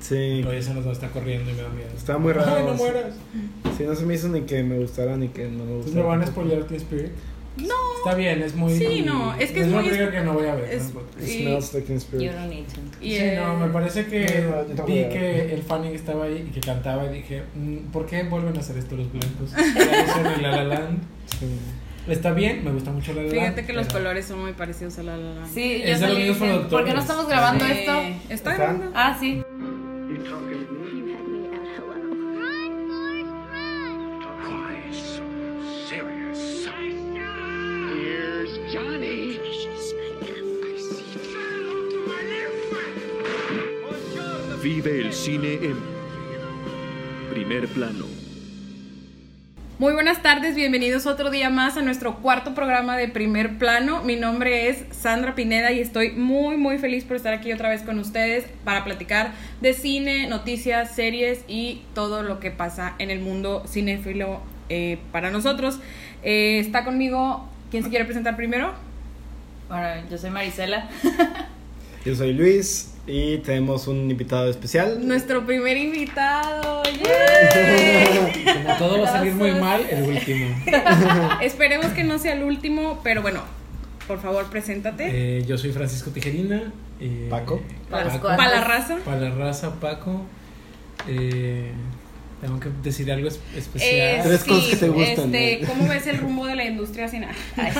Sí. Oye, se nos está corriendo y me da miedo. Estaba muy raro. Ay, no mueras. Sí, no se me hizo ni que me gustara ni que no me Entonces gustara. me van a spoilear Teen Spirit. No. Está bien, es muy. Sí, no, es que es una muy- película que no voy a ver. es- no y- smells like Teen Spirit. You don't need to. Y, Sí, no, me parece que No, tampoco vi que el Fanning estaba ahí y que cantaba y dije, mm, ¿por qué vuelven a hacer esto los blancos? La La Land. Sí. Está bien, me gusta mucho La La Land. Fíjate que los pero- colores son muy parecidos a la la Land. Sí, Es yo de los salí mismos diciendo, ¿por qué no estamos grabando Sí. esto? Está ¿Está? grabando. Ah, sí. En primer plano. Muy buenas tardes, bienvenidos otro día más a nuestro cuarto programa de primer plano. Mi nombre es Sandra Pineda y estoy muy muy feliz por estar aquí otra vez con ustedes para platicar de cine, noticias, series y todo lo que pasa en el mundo cinéfilo eh, para nosotros. Eh, está conmigo, ¿quién se quiere presentar primero? Bueno, yo soy Marisela. Yo soy Luis y tenemos un invitado especial. Nuestro primer invitado. ¡yay! Como todo va a salir muy mal, el último. Esperemos que no sea el último, pero bueno, por favor, preséntate. Eh, yo soy Francisco Tijerina. eh, Paco. Paco. cuates. Para la raza. Para la raza, Paco. Eh, tengo que decir algo es- Eh, especial. Tres sí, cosas que te gustan, Este. ¿Cómo ves el rumbo de la industria? Ay,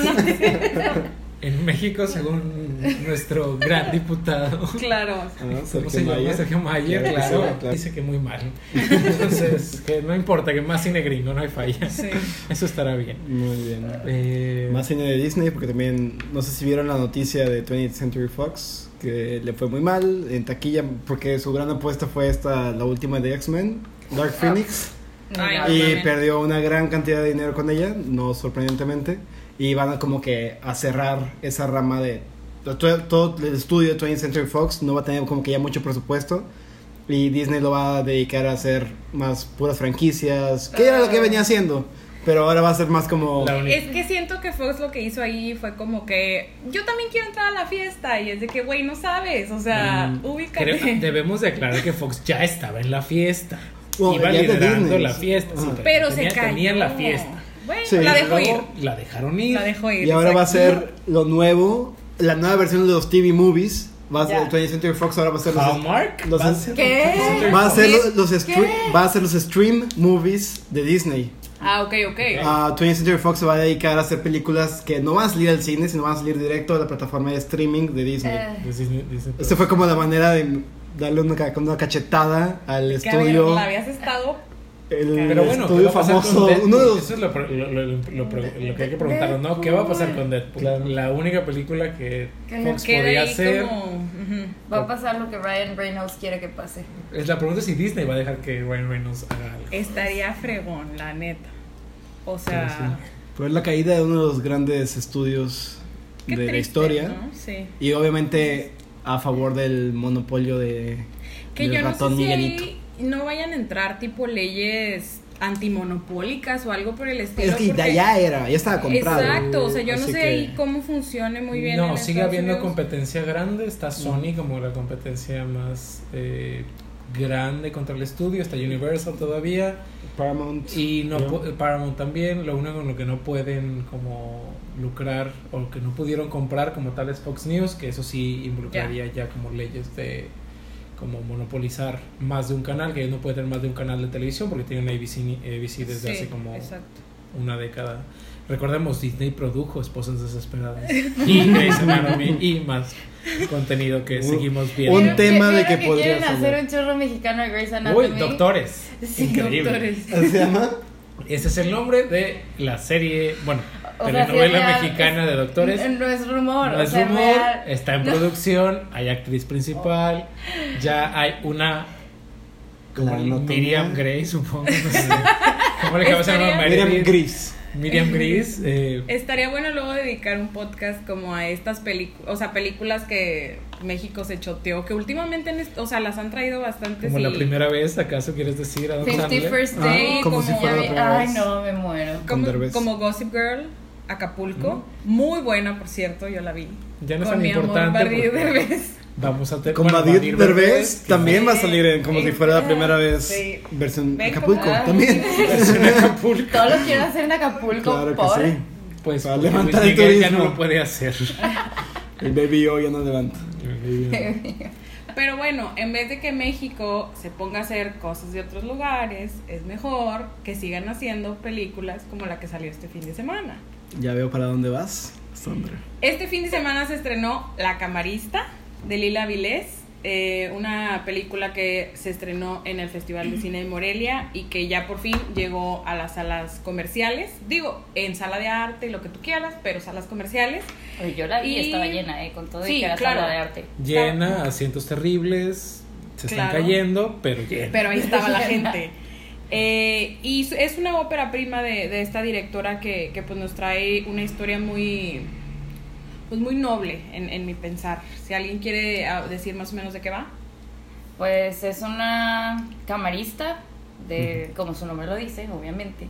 En México, según nuestro gran diputado. claro. Ah, ¿Cómo Sergio se llama? Mayer. Sergio Mayer, Claro claro. claro. Dice que muy mal. Entonces, que no importa, que más cine gringo, no hay falla. Sí. Eso estará bien. Muy bien. Eh, Más cine de Disney, porque también, no sé si vieron la noticia de 20th Century Fox, que le fue muy mal en taquilla, porque su gran apuesta fue esta, la última de X-Men, Dark Phoenix, Ay, No, y también. perdió una gran cantidad de dinero con ella, no sorprendentemente, y van a como que a cerrar esa rama de... Todo, todo el estudio de 20th Century Fox no va a tener como que ya mucho presupuesto. Y Disney lo va a dedicar a hacer más puras franquicias, que era lo que venía haciendo. Pero ahora va a ser más como... Es que siento que Fox lo que hizo ahí fue como que yo también quiero entrar a la fiesta y es de que, güey, no sabes, o sea, Mm, ubícate. creo- debemos de aclarar que Fox ya estaba en la fiesta. Bueno, Iba liderando la fiesta. sí, Ajá. Pero se tenía- cayó. Tenían la fiesta. Bueno, Sí. la dejó ir. La dejaron ir. La dejó ir. Y ahora va a ser lo nuevo, la nueva versión de los TV movies. Va a ser, Ya. 20th Century Fox ahora va a ser los, Hallmark. los- va a ser- ¿Qué? va a ser los, los ¿Qué? stre- va a ser los stream movies de Disney. Ah, ok, ok. Ah, 20th Century Fox se va a dedicar a hacer películas que no van a salir al cine, sino van a salir directo a la plataforma de streaming de Disney. Eh, Disney- Disney fue como la manera de darle una, una cachetada al Que, a ver, estudio. la habías estado. El Pero bueno, ¿qué estudio va a pasar famoso. Uno de los Eso es lo, lo- lo- lo- que hay que preguntarnos, ¿no? ¿Qué va a pasar con Deadpool? Claro. La única película que Que Fox podría hacer. como. Va a pasar lo que Ryan Reynolds quiere que pase. Es la pregunta es si Disney va a dejar que Ryan Reynolds haga algo. Estaría fregón, la neta. O sea, Fue la caída de uno de los grandes estudios qué de la triste, historia. ¿no? Sí. Y obviamente a favor del monopolio de Que del yo no sé ratón si ahí no vayan a entrar tipo leyes antimonopólicas o algo por el estilo. Es que porque- ya era, ya estaba comprado. Exacto, o sea, yo no sé que- ahí cómo funcione muy bien. No, en sigue habiendo Unidos. competencia grande. Está Sony como la competencia más eh, grande contra el estudio. Está Universal todavía. Paramount. Y no pu- Paramount también. Lo único con lo que no pueden como lucrar o que no pudieron comprar como tal es Fox News, que eso sí involucraría ya, como leyes de como monopolizar más de un canal, que ellos no pueden tener más de un canal de televisión porque tienen ABC, ABC desde Sí, hace como Exacto. una década. Recordemos, Disney produjo Esposas Desesperadas y Grey's Anatomy y más contenido que seguimos viendo. un tema de ¿Vieron que podría quieren salir. hacer un chorro mexicano de Grey's Anatomy. Uy, doctores. Sí, Increíble. Doctores. ¿Así se llama? Ese es el nombre de la serie, bueno, O telenovela sea, mexicana es- de doctores. No es rumor, No o es sea, rumor, real. está en No. producción, hay actriz principal, ya hay una como. Miriam Grey, supongo. no sé. ¿Cómo le acabas de llamar? Miriam. Gris. Miriam Gris. eh, Estaría bueno luego dedicar un podcast como a estas películas, o sea, películas que México se choteó, que últimamente, en o sea, las han traído bastante. como la primera vez, ¿acaso quieres decir? Sandler? First Ah, Day, como como, si fuera la primera Ay, vez. no, me muero. como, como Gossip Girl, Acapulco, muy buena, por cierto, yo la vi. Ya no es con tan mi amor importante. Vamos a tener Con Badir Derbez también va a salir en, como Sí. si fuera la primera vez Sí. versión Ven Acapulco también. versión Acapulco. Todo lo quiero hacer en Acapulco, Claro que sí. Pues Para porque levantar el ya no lo puede hacer. El Baby O ya no levanta. Pero bueno, en vez de que México se ponga a hacer cosas de otros lugares, es mejor que sigan haciendo películas como la que salió este fin de semana. Ya veo para dónde vas, Sandra. Este fin de semana se estrenó La Camarista de Lila Vilés, eh, una película que se estrenó en el Festival de Cine de Morelia y que ya por fin llegó a las salas comerciales. Digo, en sala de arte y lo que tú quieras, pero salas comerciales. Oye, yo la vi y Y- estaba llena, ¿eh? Con todo y Sí, que era claro. sala de arte. Llena, asientos terribles, se están cayendo, pero llena. Pero ahí estaba la gente. Eh, y es una ópera prima de, de esta directora que, que, pues nos trae una historia muy pues muy noble en, en mi pensar. Si alguien quiere ah, decir más o menos de qué va. Pues es una camarista, de, como su nombre lo dice, obviamente,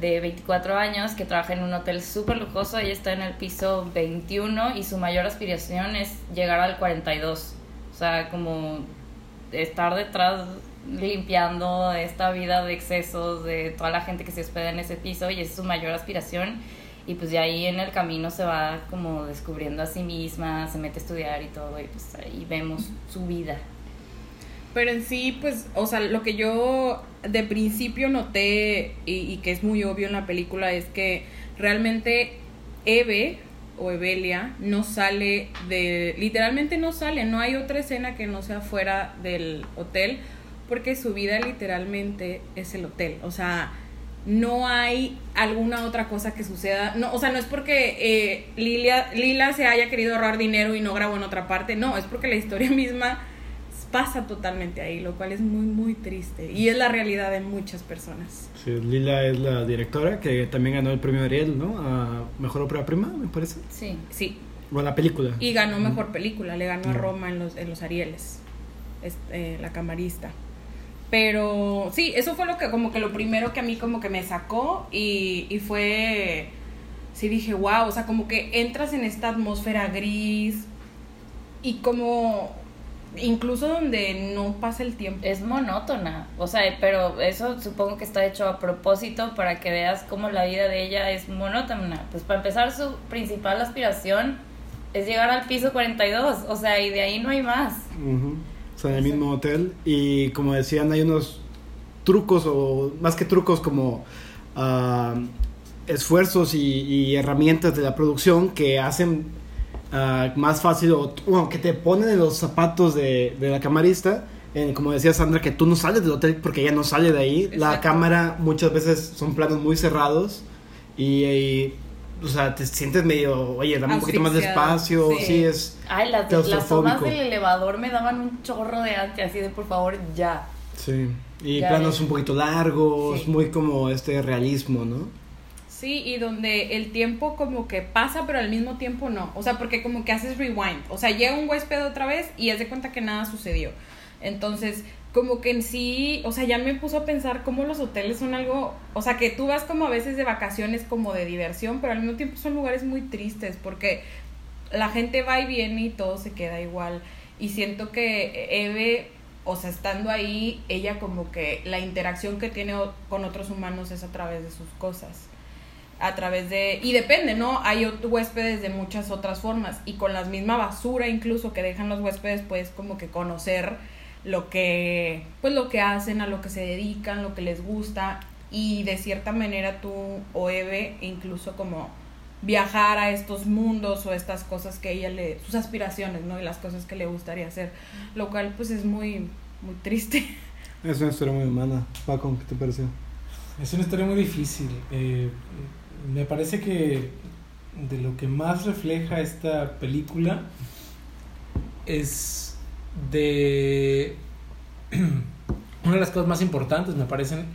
de 24 años que trabaja en un hotel súper lujoso. Ella está en el piso 21 y su mayor aspiración es llegar al 42. O sea, como estar detrás limpiando esta vida de excesos de toda la gente que se hospeda en ese piso y es su mayor aspiración. Y pues de ahí en el camino se va como descubriendo a sí misma, se mete a estudiar y todo, y pues ahí vemos su vida. Pero en sí, pues, o sea, lo que yo de principio noté y, y que es muy obvio en la película es que realmente Eve o Evelia no sale de, literalmente no sale, no hay otra escena que no sea fuera del hotel, porque su vida literalmente es el hotel, o sea, no hay alguna otra cosa que suceda, no, o sea, no es porque eh, Lilia, Lila se haya querido ahorrar dinero y no grabó en otra parte, no, es porque la historia misma pasa totalmente ahí, lo cual es muy, muy triste. Y es la realidad de muchas personas. Sí, Lila es la directora que también ganó el premio Ariel, ¿no? A Mejor Ópera Prima, me parece. Sí. Sí. O a la película. Y ganó mejor película, le ganó a. Roma en los, en los Arieles, es, eh, la camarista. Pero sí, eso fue lo que como que lo primero que a mí como que me sacó y, y fue, sí dije, wow, o sea, como que entras en esta atmósfera gris y como incluso donde no pasa el tiempo. Es monótona, o sea, pero eso supongo que está hecho a propósito para que veas cómo la vida de ella es monótona. Pues para empezar, su principal aspiración es llegar al piso 42, o sea, y de ahí no hay más. O sea, en el mismo hotel. Y como decían, hay unos trucos, o más que trucos, como ah, esfuerzos y, y herramientas de la producción que hacen ah, más fácil, o bueno, que te ponen en los zapatos de, de la camarista. En, como decía Sandra, que tú no sales del hotel porque ella no sale de ahí. La Exacto. cámara muchas veces son planos muy cerrados y, y, o sea, te sientes medio, oye, dame un poquito más de Asfixiado, espacio. sí. Sí, es. Ay, las, las tomas del elevador me daban un chorro de ansia, así de por favor, ya. Sí, y Ya planos ves. un poquito largos, Sí. muy como este realismo, ¿no? Sí, y donde el tiempo como que pasa, pero al mismo tiempo no. O sea, porque como que haces rewind. O sea, llega un huésped otra vez y haz de cuenta que nada sucedió. Entonces, como que en sí, o sea, ya me puso a pensar cómo los hoteles son algo, o sea, que tú vas como a veces de vacaciones como de diversión, pero al mismo tiempo son lugares muy tristes porque la gente va y viene y todo se queda igual. Y siento que Eve, o sea, estando ahí, ella como que la interacción que tiene con otros humanos es a través de sus cosas. A través de... Y depende, ¿no? Hay huéspedes de muchas otras formas. Y con la misma basura incluso que dejan los huéspedes, puedes como que conocer lo que... Pues lo que hacen, a lo que se dedican, lo que les gusta. Y de cierta manera tú o Eve incluso como viajar a estos mundos o estas cosas que ella le, sus aspiraciones, ¿no? Y las cosas que le gustaría hacer, lo cual pues es muy, muy triste. Es una historia muy humana. Paco, ¿qué te pareció? Es una historia muy difícil. Eh, me parece que de lo que más refleja esta película es de una de las cosas más importantes, me parecen,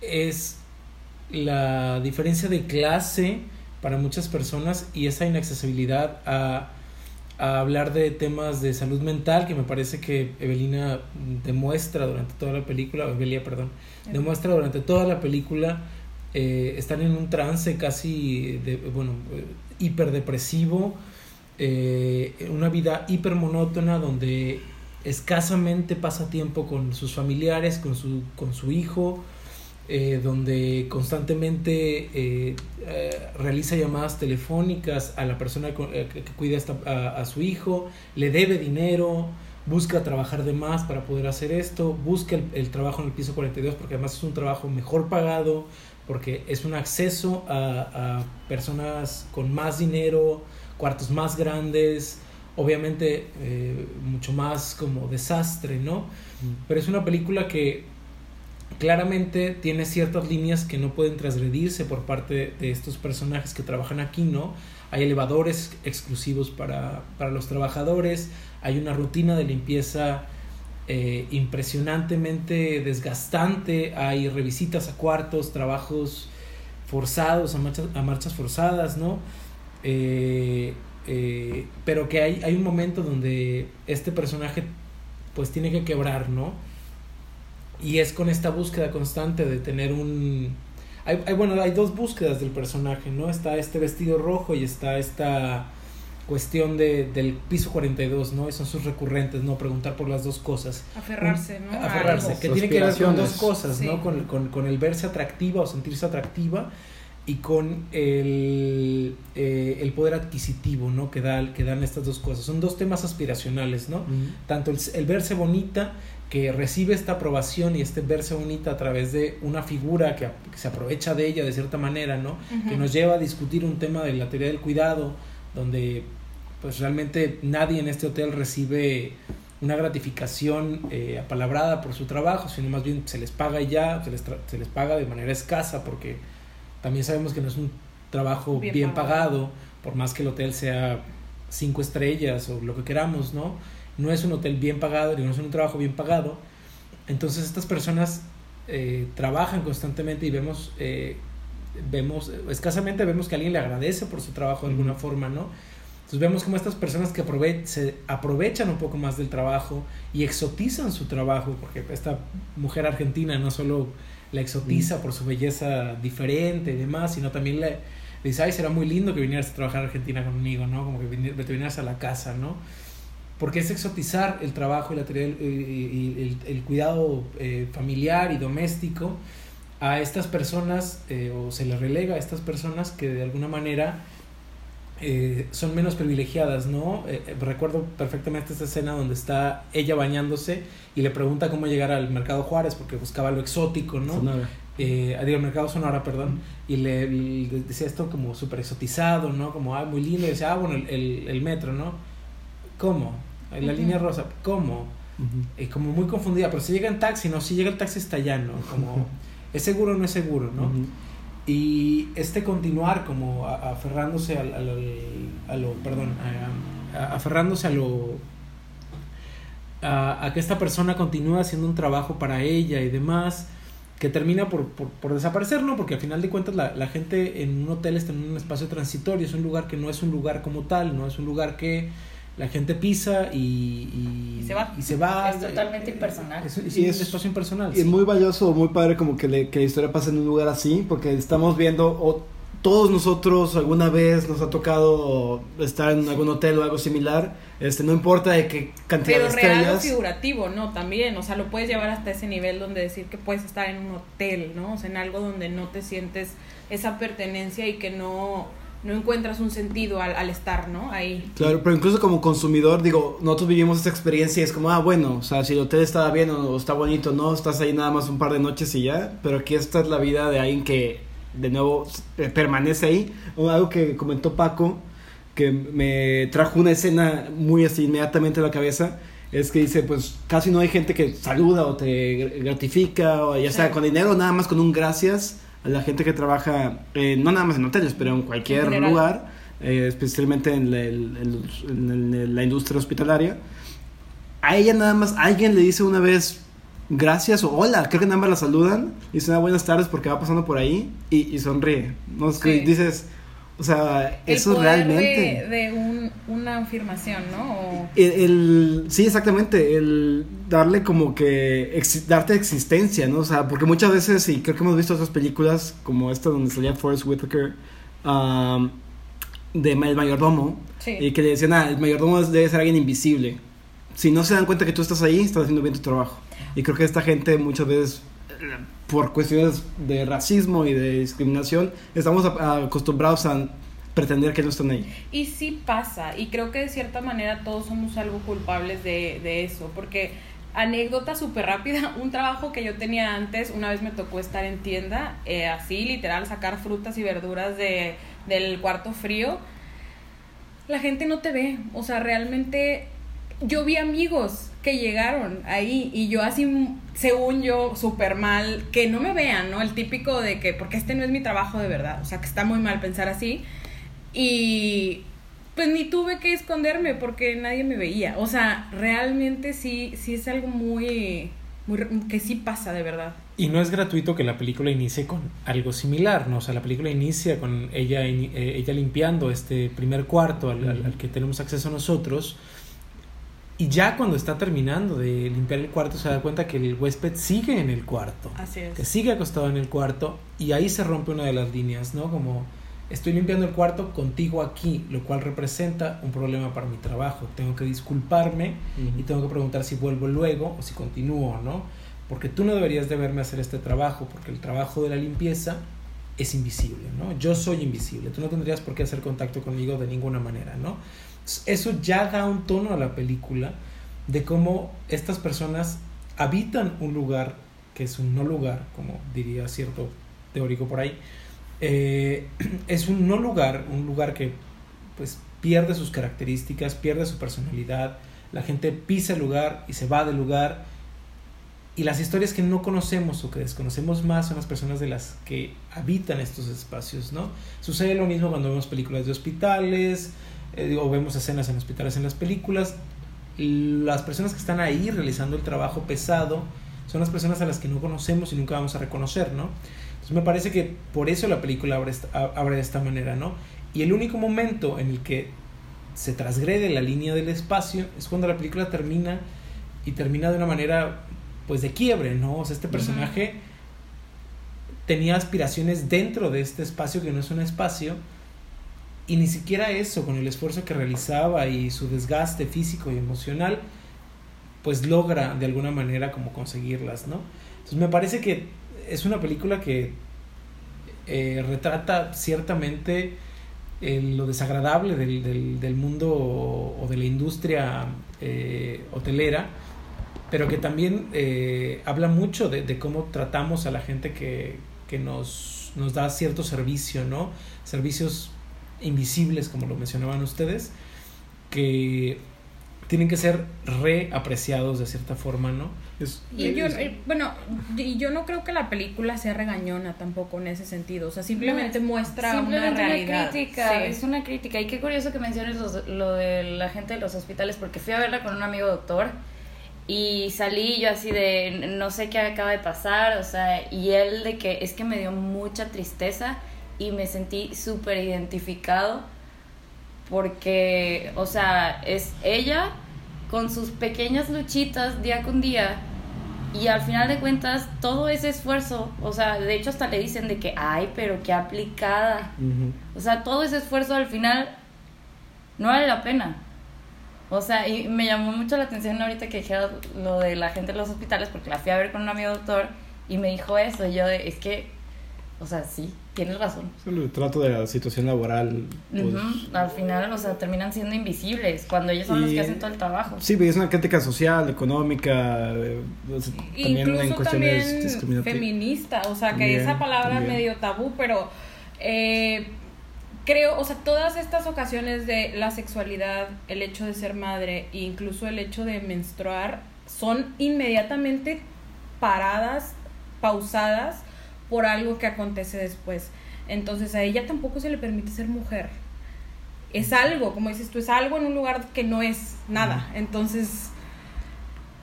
es la diferencia de clase para muchas personas y esa inaccesibilidad a, a hablar de temas de salud mental que me parece que Evelina demuestra durante toda la película, Evelia, perdón, demuestra durante toda la película eh, están en un trance casi de, bueno, hiperdepresivo eh, una vida hiper monótona donde escasamente pasa tiempo con sus familiares, con su, con su hijo, eh, donde constantemente eh, eh, realiza llamadas telefónicas a la persona que, que cuida esta- a, a su hijo, le debe dinero, busca trabajar de más para poder hacer esto, busca el, el trabajo en el piso 42 porque además es un trabajo mejor pagado, porque es un acceso a, a personas con más dinero, cuartos más grandes, obviamente mucho más como desastre, ¿no? Pero es una película que claramente tiene ciertas líneas que no pueden transgredirse por parte de estos personajes que trabajan aquí, ¿no? Hay elevadores exclusivos para, para los trabajadores, hay una rutina de limpieza eh, impresionantemente desgastante, hay revisitas a cuartos, trabajos forzados, a marchas, forzadas, ¿no? Eh, eh, pero que hay, hay un momento donde este personaje pues tiene que quebrar, ¿no? Y es con esta búsqueda constante de tener un... Hay, hay, bueno, hay dos búsquedas del personaje, ¿no? Está este vestido rojo y está esta cuestión de, del piso 42, ¿no? Esos son sus recurrentes, ¿no? Preguntar por las dos cosas. Aferrarse, ¿no? Aferrarse, que tiene que ver con dos cosas, Sí. ¿no? Con, con, con el verse atractiva o sentirse atractiva y con el, eh, el poder adquisitivo, ¿no? Que, da, que dan estas dos cosas. Son dos temas aspiracionales, ¿no? Tanto el, el verse bonita, que recibe esta aprobación y este verse bonita a través de una figura que, que se aprovecha de ella de cierta manera, ¿no? Que nos lleva a discutir un tema de la teoría del cuidado, donde pues realmente nadie en este hotel recibe una gratificación eh, apalabrada por su trabajo, sino más bien se les paga y ya, se les, tra- se les paga de manera escasa, porque también sabemos que no es un trabajo Bien bien, pagado. pagado. por más que el hotel sea cinco estrellas o lo que queramos, ¿no? No es un hotel bien pagado, ni no es un trabajo bien pagado. Entonces estas personas eh, trabajan constantemente y vemos, eh, vemos, escasamente vemos que alguien le agradece por su trabajo de alguna forma, ¿no? Entonces vemos como estas personas que aprove se aprovechan un poco más del trabajo y exotizan su trabajo, porque esta mujer argentina no solo la exotiza por su belleza diferente y demás, sino también le, le dice, ay, será muy lindo que vinieras a trabajar a Argentina conmigo, ¿no? Como que vini- te vinieras a la casa, ¿no? Porque es exotizar el trabajo y, la del- y- el, el cuidado eh, familiar y doméstico a estas personas, eh, o se les relega a estas personas que de alguna manera eh, son menos privilegiadas, ¿no? Eh, eh, recuerdo perfectamente esta escena donde está ella bañándose y le pregunta cómo llegar al Mercado Juárez porque buscaba lo exótico, ¿no? Sonora. eh, digo, el mercado Sonora, perdón, y le, le decía esto como súper exotizado, ¿no? Como, ah, muy lindo, y decía, ah, bueno, el, el, el metro, ¿no? ¿Cómo? En la línea rosa, ¿cómo? Y como muy confundida, pero si llega en taxi, no, si llega el taxi está allá, ¿no? Como, ¿es seguro o no es seguro, no? Y este continuar como a- aferrándose al, al- al- a lo, perdón, a- a- aferrándose a lo, a, a que esta persona continúe haciendo un trabajo para ella y demás, que termina por, por, por desaparecer, ¿no? Porque al final de cuentas la, la gente en un hotel está en un espacio transitorio, es un lugar que no es un lugar como tal, ¿no? Es un lugar que la gente pisa y, y, Y se va. y se va. Es totalmente impersonal. Es, es Y un es- espacio impersonal. Y es muy valioso, muy padre como que, le- que la historia pase en un lugar así, porque estamos viendo, o todos nosotros alguna vez nos ha tocado estar en algún hotel o algo similar, este no importa de qué cantidad Pero de real o estrellas. figurativo, ¿no? También, o sea, lo puedes llevar hasta ese nivel donde decir que puedes estar en un hotel, ¿no? O sea, en algo donde no te sientes esa pertenencia y que no, no encuentras un sentido al, al estar, ¿no? Ahí. Claro, pero incluso como consumidor, digo, nosotros vivimos esa experiencia y es como, ah, bueno, o sea, si el hotel está bien o está bonito, no, estás ahí nada más un par de noches y ya, pero aquí esta es la vida de alguien que, de nuevo, eh, permanece ahí. O algo que comentó Paco, que me trajo una escena muy así inmediatamente a la cabeza, es que dice, pues casi no hay gente que saluda o te gratifica, o ya sea Sí. con dinero, nada más con un gracias a la gente que trabaja, eh, no nada más en hoteles, pero en cualquier En lugar eh, especialmente en la, el- el- en el- la industria hospitalaria. A ella nada más alguien le dice una vez gracias o hola, creo que nada más la saludan, y dice "Ah, buenas tardes porque va pasando por ahí y, y sonríe. ¿no? Es que Sí. dices, o sea, El eso poder realmente... De, de un, una afirmación, ¿no? O- El, el- sí, exactamente, el darle como que, exi- darte existencia, ¿no? O sea, porque muchas veces, y creo que hemos visto otras películas, como esta donde salía Forrest Whitaker, um, de el mayordomo Sí. y que le decían, ah, el mayordomo debe ser alguien invisible. Si no se dan cuenta que tú estás ahí, estás haciendo bien tu trabajo. Y creo que esta gente muchas veces, por cuestiones de racismo y de discriminación, estamos acostumbrados a pretender que no están ahí. Y sí pasa, y creo que de cierta manera todos somos algo culpables de, de eso, porque anécdota súper rápida, un trabajo que yo tenía antes, una vez me tocó estar en tienda, eh, así literal, sacar frutas y verduras de, del cuarto frío, la gente no te ve, o sea, realmente yo vi amigos que llegaron ahí y yo así, según yo, súper mal, que no me vean, ¿no? El típico de que, porque este no es mi trabajo de verdad, o sea, que está muy mal pensar así. Y pues ni tuve que esconderme porque nadie me veía. O sea, realmente sí, sí es algo muy, muy que sí pasa de verdad. Y no es gratuito que la película inicie con algo similar, ¿no? O sea, la película inicia con ella, eh, ella limpiando este primer cuarto al, al- al que tenemos acceso nosotros. Y ya cuando está terminando de limpiar el cuarto se da cuenta que el huésped sigue en el cuarto. Así Que es. sigue acostado en el cuarto y ahí se rompe una de las líneas, ¿no? Como estoy limpiando el cuarto contigo aquí, lo cual representa un problema para mi trabajo. Tengo que disculparme y tengo que preguntar si vuelvo luego o si continúo, ¿no? Porque tú no deberías de verme hacer este trabajo, porque el trabajo de la limpieza es invisible, ¿no? Yo soy invisible, tú no tendrías por qué hacer contacto conmigo de ninguna manera, ¿no? Eso ya da un tono a la película de cómo estas personas habitan un lugar que es un no lugar, como diría cierto teórico por ahí, eh, es un no lugar, un lugar que pues pierde sus características, pierde su personalidad, la gente pisa el lugar y se va del lugar. Y las historias que no conocemos o que desconocemos más son las personas de las que habitan estos espacios, ¿no? Sucede lo mismo cuando vemos películas de hospitales eh, o vemos escenas en hospitales en las películas. Las personas que están ahí realizando el trabajo pesado son las personas a las que no conocemos y nunca vamos a reconocer, ¿no? Entonces me parece que por eso la película abre, esta- abre de esta manera, ¿no? Y el único momento en el que se transgrede la línea del espacio es cuando la película termina y termina de una manera pues de quiebre, ¿no? O sea, este personaje tenía aspiraciones dentro de este espacio que no es un espacio y ni siquiera eso, con el esfuerzo que realizaba y su desgaste físico y emocional, pues logra de alguna manera como conseguirlas, ¿no? Entonces me parece que es una película que eh, retrata ciertamente eh, lo desagradable del, del, mundo o, de la industria eh, hotelera, pero que también habla mucho de, de cómo tratamos a la gente que, que nos, nos da cierto servicio, ¿no? Servicios invisibles, como lo mencionaban ustedes, que tienen que ser reapreciados de cierta forma, ¿no? Es- Y yo, es- eh, bueno, y yo no creo que la película sea regañona tampoco en ese sentido. O sea, simplemente muestra Simplemente una realidad. crítica, Sí. es una crítica. Y qué curioso que menciones los- lo de la gente de los hospitales, porque fui a verla con un amigo doctor y salí yo así de no sé qué acaba de pasar, o sea, y él de que es que me dio mucha tristeza y me sentí súper identificado porque, o sea, es ella con sus pequeñas luchitas día con día y al final de cuentas todo ese esfuerzo, o sea, de hecho hasta le dicen de que, ay, pero qué aplicada. O sea, todo ese esfuerzo al final no vale la pena. O sea, y me llamó mucho la atención ahorita que dijera lo de la gente de los hospitales, porque la fui a ver con un amigo doctor y me dijo eso. Y yo, de, es que, o sea, sí, tienes razón. Es el trato de la situación laboral. pues, Al final, o sea, terminan siendo invisibles cuando ellos son los que hacen todo el trabajo. Sí, pero es una crítica social, económica, eh, o sea, también en cuestiones también feminista, o sea, que También, esa palabra también. medio tabú, pero eh, creo, o sea, todas estas ocasiones de la sexualidad, el hecho de ser madre e incluso el hecho de menstruar son inmediatamente paradas, pausadas por algo que acontece después. Entonces a ella tampoco se le permite ser mujer. Es algo, como dices tú, es algo en un lugar que no es nada. Entonces,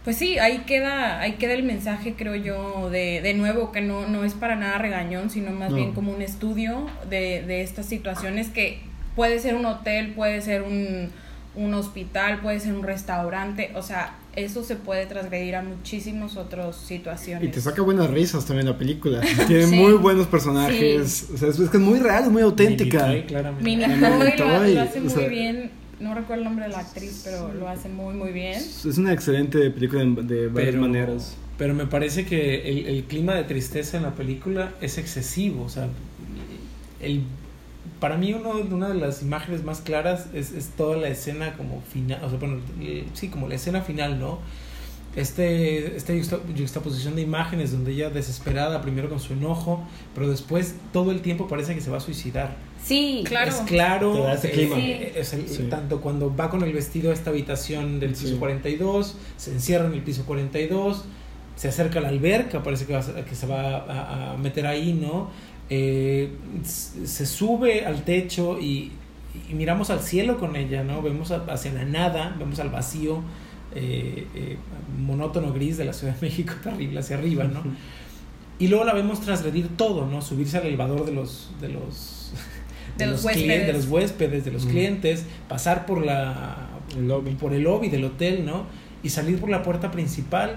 pues sí, ahí queda, ahí queda el mensaje, creo yo, de, de nuevo, que no, no es para nada regañón, sino más No. bien como un estudio de, de estas situaciones que puede ser un hotel, puede ser un, un hospital, puede ser un restaurante, o sea, eso se puede transgredir a muchísimas otras situaciones. Y te saca buenas risas también la película. Tiene Sí. muy buenos personajes. O sea, es, que es muy real, es muy auténtica. Mini Toy, claramente. Mini Mini Toy lo, Toy, lo hace o muy sea- bien. No recuerdo el nombre de la actriz, pero lo hace muy, muy bien. Es una excelente película de, de varias pero, maneras. pero me parece que el, el clima de tristeza en la película es excesivo. O sea, el, para mí uno, una de las imágenes más claras es, es toda la escena como final, o sea, bueno, el- sí, como la escena final, ¿no? Este, esta yuxta- juxtaposición de imágenes donde ella desesperada, primero con su enojo, pero después todo el tiempo parece que se va a suicidar. Sí, Claro. Es claro, Te da ese eh, clima. eh, es el- Sí. tanto cuando va con el vestido a esta habitación del piso Sí. 42, se encierra en el piso 42, se acerca a la alberca, parece que, va que se va a, a meter ahí, ¿no? Eh, se sube al techo y, y miramos al cielo con ella, ¿no? Vemos a- hacia la nada, vemos al vacío eh, eh, monótono gris de la Ciudad de México, terrible hacia arriba, ¿no? Y luego la vemos transgredir todo, ¿no? Subirse al elevador de los de los De los huéspedes. de los huéspedes, de los Mm. clientes, pasar por la El lobby. por el lobby del hotel, ¿no? Y salir por la puerta principal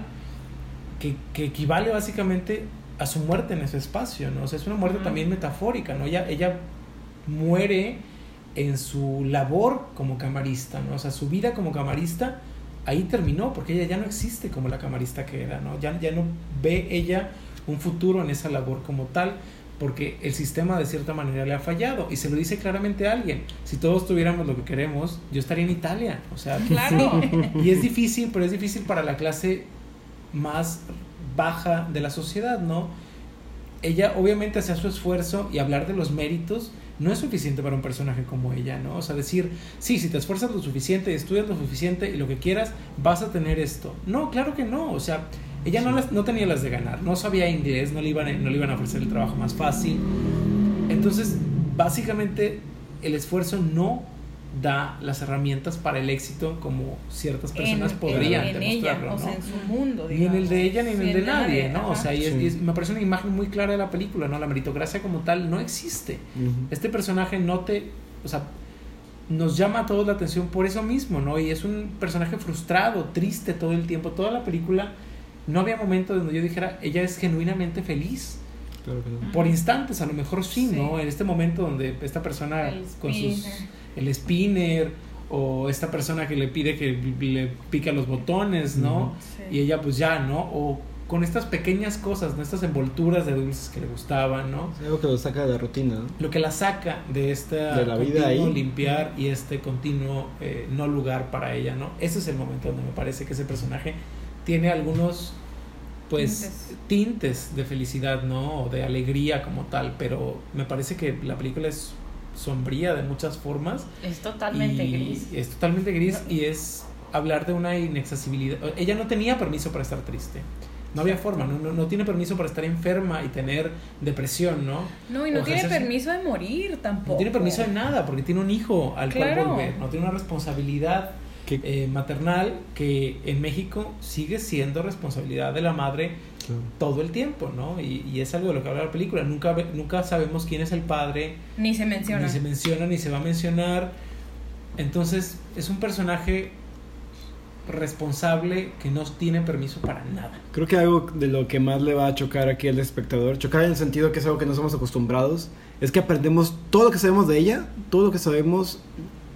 que, que equivale básicamente a su muerte en ese espacio, ¿no? O sea, es una muerte también metafórica, ¿no? Ella, ella muere en su labor como camarista, ¿no? O sea, su vida como camarista ahí terminó, porque ella ya no existe como la camarista que era, ¿no? Ya, ya no ve ella un futuro en esa labor como tal, porque el sistema de cierta manera le ha fallado. Y se lo dice claramente a alguien. Si todos tuviéramos lo que queremos, yo estaría en Italia. O sea, Claro. y es difícil, pero es difícil para la clase más baja de la sociedad, ¿no? Ella obviamente hacía su esfuerzo y hablar de los méritos no es suficiente para un personaje como ella, ¿no? O sea, decir, sí, si te esfuerzas lo suficiente, estudias lo suficiente y lo que quieras, vas a tener esto. No, claro que no, o sea, ella no, las, no tenía las de ganar, no sabía inglés, no le, iban a, no le iban a ofrecer el trabajo más fácil. Entonces, básicamente, el esfuerzo no da las herramientas para el éxito como ciertas personas en, podrían en, en ella, demostrarlo, o sea, ¿no? en su mundo. Ni en el de ella ni en digamos. el de nadie, ¿no? O sea, y es- Sí. y es- me parece una imagen muy clara de la película, ¿no? La meritocracia como tal no existe. Este personaje no te, o sea, nos llama a todos la atención por eso mismo, ¿no? Y es un personaje frustrado, triste todo el tiempo. Toda la película no había momento donde yo dijera, ella es genuinamente feliz. Claro que no. Por instantes, a lo mejor sí, Sí. ¿no? En este momento donde esta persona El con sus. El spinner o esta persona que le pide que le pica los botones, ¿no? Sí. Y ella pues ya, ¿no? O con estas pequeñas cosas, ¿no? Estas envolturas de dulces que le gustaban, ¿no? Es algo que lo saca de la rutina, ¿no? Lo que la saca de esta De la vida continuo ahí. limpiar y este continuo eh, no lugar para ella, ¿no? Ese es el momento donde me parece que ese personaje tiene algunos pues Tintes. tintes de felicidad, ¿no? O de alegría como tal, pero me parece que la película es sombría de muchas formas Es totalmente y gris. Es totalmente gris No. y es hablar de una inaccesibilidad. Ella no tenía permiso para estar triste. No había forma, no, no, no tiene permiso para estar enferma y tener depresión, ¿no? No, y no O tiene permiso de morir tampoco. No tiene permiso de nada porque tiene un hijo al Claro. cual volver, no tiene una responsabilidad eh, maternal que en México sigue siendo responsabilidad de la madre Claro. todo el tiempo, ¿no? Y, y es algo de lo que habla la película. Nunca, nunca sabemos quién es el padre, Ni se menciona. ni se menciona ni se va a mencionar. Entonces es un personaje responsable que no tiene permiso para nada. Creo que algo de lo que más le va a chocar aquí al espectador, chocar en el sentido que es algo que no somos acostumbrados, es que aprendemos todo lo que sabemos de ella, todo lo que sabemos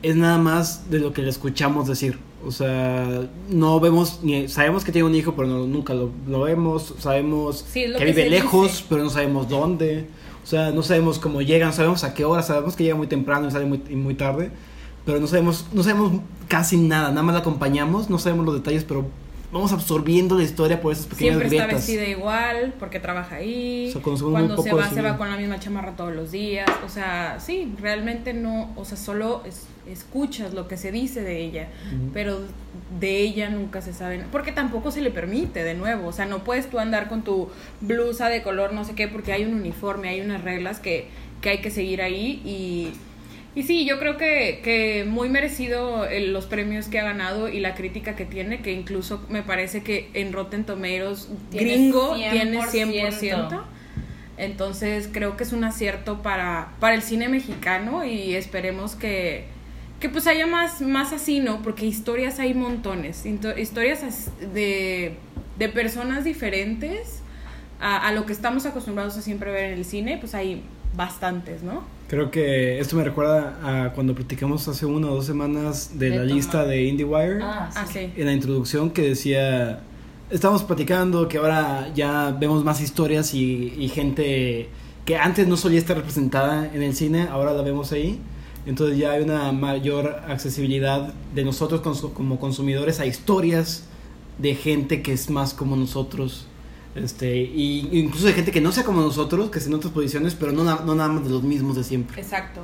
es nada más de lo que le escuchamos decir. O sea, no vemos, ni sabemos que tiene un hijo, pero no- nunca lo, lo vemos, sabemos Sí, es lo que, que vive lejos, dice. pero no sabemos dónde. O sea, no sabemos cómo llegan, sabemos a qué hora, sabemos que llega muy temprano y sale muy, y muy tarde, pero no sabemos, no sabemos casi nada, nada más la acompañamos, no sabemos los detalles, pero vamos absorbiendo la historia por esas pequeñas Siempre está grietas. vestida igual porque trabaja ahí. O sea, Cuando se va, se va con la misma chamarra todos los días. O sea, sí, realmente no. O sea, solo es- escuchas lo que se dice de ella. Pero de ella nunca se sabe. Porque tampoco se le permite, de nuevo. O sea, no puedes tú andar con tu blusa de color no sé qué porque hay un uniforme, hay unas reglas que, que hay que seguir ahí. Y. Y sí, yo creo que, que muy merecido el- los premios que ha ganado y la crítica que tiene, que incluso me parece que en Rotten Tomatoes Tiene gringo 100%. tiene 100%. Entonces creo que es un acierto para, para el cine mexicano y esperemos que, que pues haya más, más así, ¿no? Porque historias hay montones, historias as- de, de personas diferentes a, a lo que estamos acostumbrados a siempre ver en el cine, pues hay bastantes, ¿no? Creo que esto me recuerda a cuando platicamos hace una o dos semanas de, De la Tom lista de IndieWire. Ah, sí. Ah, sí. En la introducción que decía, estamos platicando que ahora ya vemos más historias y, y gente que antes no solía estar representada en el cine, ahora la vemos ahí. Entonces ya hay una mayor accesibilidad de nosotros como consumidores a historias de gente que es más como nosotros. Este, y incluso de gente que no sea como nosotros, que esté en otras posiciones, pero no, no nada más de los mismos de siempre. Exacto.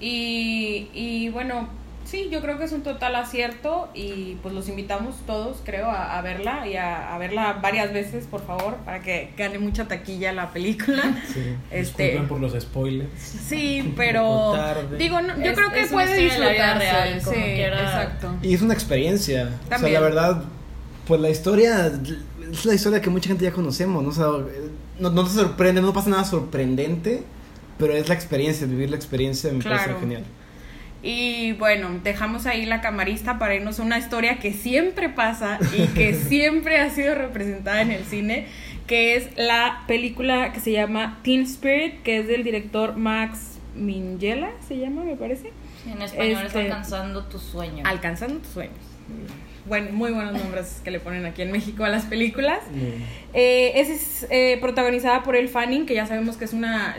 Y, y bueno, sí, yo creo que es un total acierto y pues los invitamos todos, creo, a, a verla y a, a verla varias veces, por favor, para que gane mucha taquilla la película. Este, Disculpen por los spoilers. sí, pero digo, no, yo Es- creo que es puede disfrutarse. real, como sí, quiera. exacto. Y es una experiencia. O sea, También. la verdad, pues la historia es la historia que mucha gente ya conocemos, ¿no? O sea, no, no te sorprende, no pasa nada sorprendente, pero es la experiencia, vivir la experiencia me Claro. parece genial. Y bueno, dejamos ahí la camarista para irnos a una historia que siempre pasa y que siempre ha sido representada en el cine, que es la película que se llama Teen Spirit, que es del director Max Minghella, se llama, me parece. En español Este- es alcanzando tu sueño. Alcanzando tus sueños. Bueno, muy buenos nombres que le ponen aquí en México a las películas. Eh, es eh, protagonizada por El Fanning, que ya sabemos que es una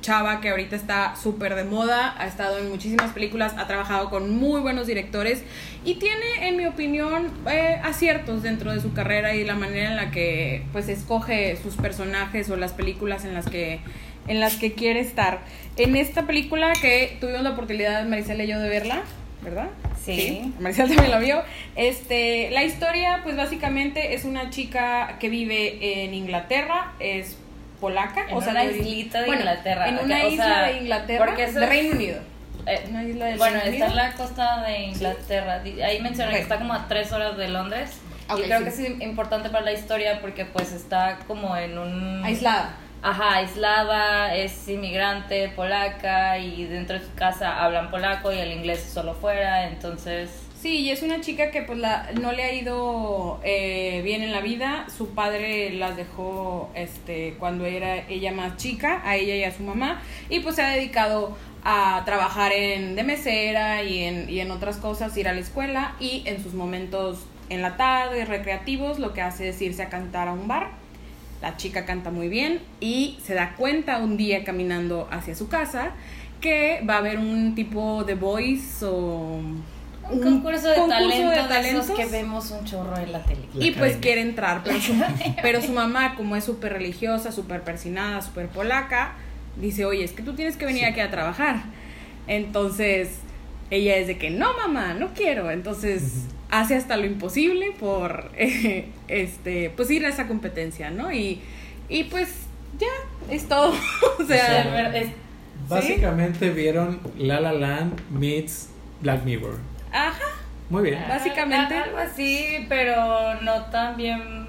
chava que ahorita está súper de moda, ha estado en muchísimas películas, ha trabajado con muy buenos directores y tiene, en mi opinión, eh, aciertos dentro de su carrera y la manera en la que pues escoge sus personajes o las películas en las que en las que quiere estar. En esta película que tuvimos la oportunidad, Maricela y yo, de verla, ¿verdad? Sí. Maricela también la vio. Este, la historia, pues básicamente es una chica que vive en Inglaterra, es polaca, En o sea, una islita de bueno, Inglaterra, En una o isla sea, de Inglaterra, porque eso de es- Reino Unido. Eh, Una isla del bueno, Reino está en la costa de Inglaterra. Ahí menciona Ok. que está como a tres horas de Londres. Y creo sí. que es importante para la historia porque pues está como en un... Aislada. Ajá, aislada, es inmigrante polaca y dentro de su casa hablan polaco y el inglés solo fuera, entonces... Sí, y es una chica que pues la, no le ha ido eh, bien en la vida. Su padre las dejó este, cuando era ella más chica, a ella y a su mamá, y pues se ha dedicado a trabajar en, de mesera y en, y en otras cosas, ir a la escuela y en sus momentos en la tarde, recreativos, lo que hace es irse a cantar a un bar. La chica canta muy bien y se da cuenta un día caminando hacia su casa que va a haber un tipo de voice o Un concurso de concurso talentos, de de talentos. esos que vemos un chorro en la tele. La y pues quiere entrar, pero su, pero su mamá, como es súper religiosa, súper persinada, súper polaca, dice, oye, es que tú tienes que venir aquí a trabajar. Entonces, ella es de que, no, mamá, no quiero. Entonces, hace hasta lo imposible por, eh, este, pues ir a esa competencia, ¿no? Y, y pues, ya, es todo. o O sea, sea, es- Básicamente vieron La La Land meets Black Mirror. ajá. Muy bien. Básicamente. a- Algo así, pero no tan bien.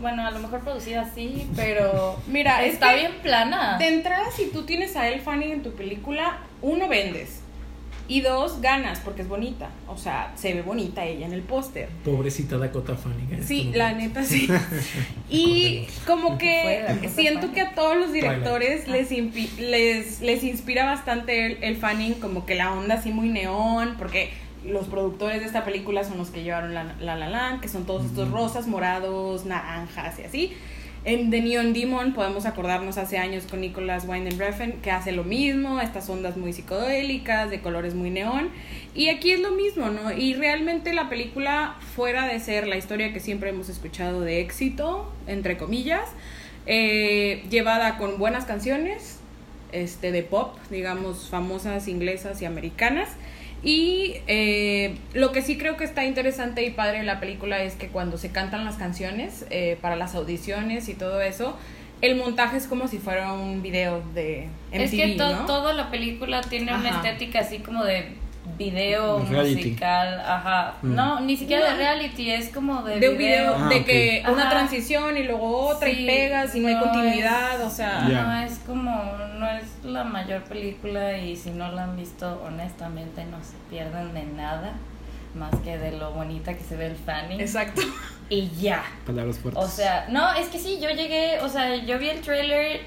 Bueno, a lo mejor producida así, pero. Mira, es está que- bien plana. De entrada, si tú tienes a Elle Fanning en tu película, uno, vendes. Y dos, ganas, porque es bonita. O sea, se ve bonita ella en el póster. Pobrecita Dakota Fanning. Sí, este la neta sí. Y como que siento Fanning. que a todos los directores les, impi- les, les inspira bastante el, el Fanning, como que la onda así muy neón, porque los productores de esta película son los que llevaron La La, la Land, que son todos estos rosas, morados, naranjas y así. En The Neon Demon podemos acordarnos hace años con Nicholas Winding Refn que hace lo mismo, estas ondas muy psicodélicas, de colores muy neón. Y aquí es lo mismo, ¿no? Y realmente la película, fuera de ser la historia que siempre hemos escuchado de éxito, entre comillas, eh, llevada con buenas canciones, este, de pop, digamos, famosas inglesas y americanas. Y eh, lo que sí creo que está interesante y padre de la película es que cuando se cantan las canciones eh, para las audiciones y todo eso, el montaje es como si fuera un video de MTV, es que to- ¿no? toda la película tiene una estética así como de video Reality. musical, ajá. Mm. No, ni siquiera No. de reality, es como de, De un video Ah, de que una Ajá. transición y luego otra Sí, y pegas y no hay continuidad, o sea. No es como, no es la mayor película y si no la han visto, honestamente no se pierden de nada más que de lo bonita que se ve el Fanny. Exacto. Y ya. Palabras fuertes. O sea, no, es que sí, yo llegué, o sea, yo vi el trailer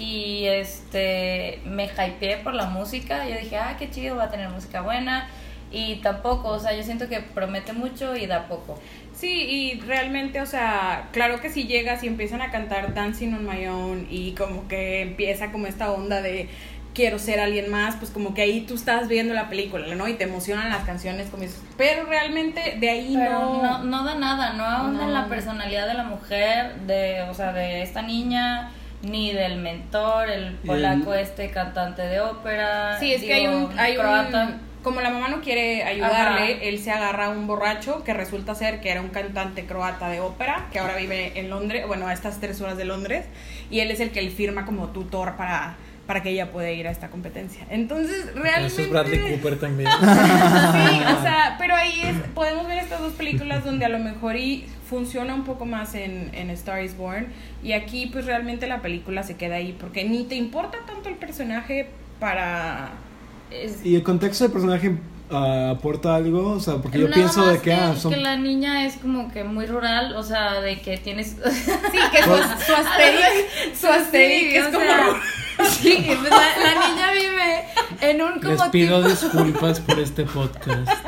y este me hypeé por la música. Yo dije, ah, qué chido, va a tener música buena. Y tampoco, o sea, yo siento que promete mucho y da poco. Sí, y realmente, o sea, claro que si llegas y empiezan a cantar Dancing on My Own y como que empieza como esta onda de quiero ser alguien más, pues como que ahí tú estás viendo la película, ¿no? Y te emocionan las canciones, como dices, pero realmente de ahí Pero no... no, no da nada, no ahonda en No. la personalidad de la mujer, de, o sea, de esta niña, ni del mentor, el polaco el- este cantante de ópera. Sí, es que hay un, hay croata. un... Como la mamá no quiere ayudarle, Ajá. él se agarra a un borracho que resulta ser que era un cantante croata de ópera, que ahora vive en Londres, bueno, a estas tres horas de Londres, y él es el que le firma como tutor para, para que ella pueda ir a esta competencia. Entonces, realmente... Eso es Bradley Cooper también. Sí, o sea, pero ahí es, podemos ver estas dos películas donde a lo mejor y funciona un poco más en, en Star is Born y aquí pues realmente la película se queda ahí porque ni te importa tanto el personaje para... Es- ¿Y el contexto del personaje ah, aporta algo? O sea, porque yo Nada pienso más de que, ah, son... que la niña es como que muy rural, o sea, de que tienes... Sí, que su, su asterix, su asterix Sí, es como... sea, Sí, pues la, la niña vive en un como Les pido tipo... disculpas por este podcast.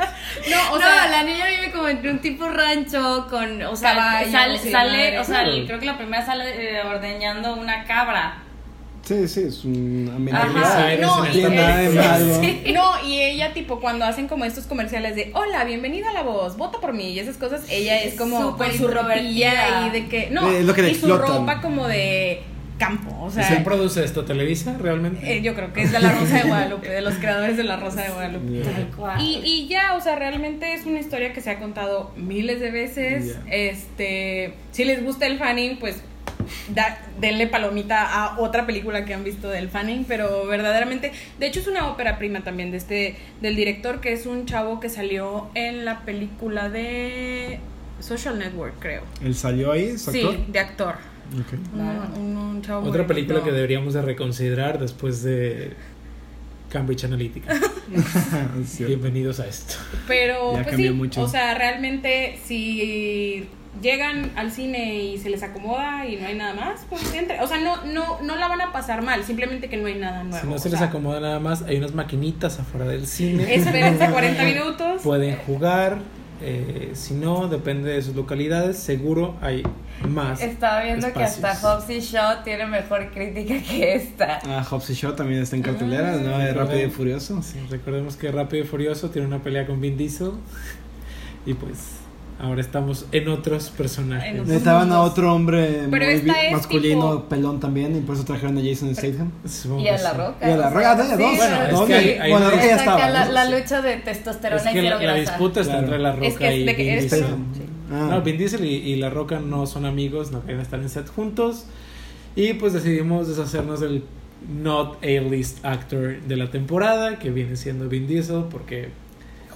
No, o no, sea, la niña vive como en un tipo rancho con, o sea, Caballos sale, sale o sea, creo que la primera sale eh, ordeñando una cabra. Sí, sí, es un Ajá. amenaza. No, y-. No, ella tipo cuando hacen como estos comerciales de hola, bienvenida a la voz, vota por mí y esas cosas, ella es como Súper con su ropilla introvertida. y de que no, Eh, es lo que le y su explotan. ropa como de campo, o sea, ¿Quién produce esto? ¿Televisa realmente? eh, yo creo que es de la Rosa de Guadalupe, de los creadores de la Rosa de Guadalupe. Yeah. Tal cual. Y, y ya, o sea, realmente es una historia que se ha contado miles de veces. Este, si les gusta el fanning, pues da- denle palomita a otra película que han visto del fanning, pero verdaderamente, de hecho es una ópera prima también de este del director que es un chavo que salió en la película de Social Network, creo. ¿Él salió ahí? ¿Es actor? Sí, de actor. Ok. Un, un- un chavo muy Otra película que deberíamos de reconsiderar después de Cambridge Analytica. Bienvenidos a esto. Pero, Ya pues sí, mucho. o sea, realmente si llegan al cine y se les acomoda y no hay nada más, pues entre. O sea, no, no, no la van a pasar mal, simplemente que no hay nada nuevo. Si no se les sea, acomoda nada más, hay unas maquinitas afuera del cine. Espérense 40 minutos. Pueden jugar. Eh, si no, depende de sus localidades. Seguro hay más. Estaba viendo espacios. que hasta Hobbs y Shaw tiene mejor crítica que esta. Ah, Hobbs y Shaw también está en cartelera, ¿no? De Rápido y Furioso. Sí, recordemos que Rápido y Furioso tiene una pelea con Vin Diesel. Y pues ahora estamos en otros personajes. En otros- Necesitaban a otro hombre Pero muy esta vi- es masculino, tipo- pelón también, y por eso trajeron a Jason Statham. Supongo Y a la sí. roca. Y a la o roca, sea, ¿de sí, dos? Bueno, es que hay- hay bueno, una- ella Saca estaba. la, la lucha de testosterona Es que y la, la disputa está Claro. entre La Roca Es que es y Vin Diesel. pelón. Ah. No, Vin Diesel y, y La Roca no son amigos, no quieren estar en set juntos. Y pues decidimos deshacernos del not A-list actor de la temporada, que viene siendo Vin Diesel, porque?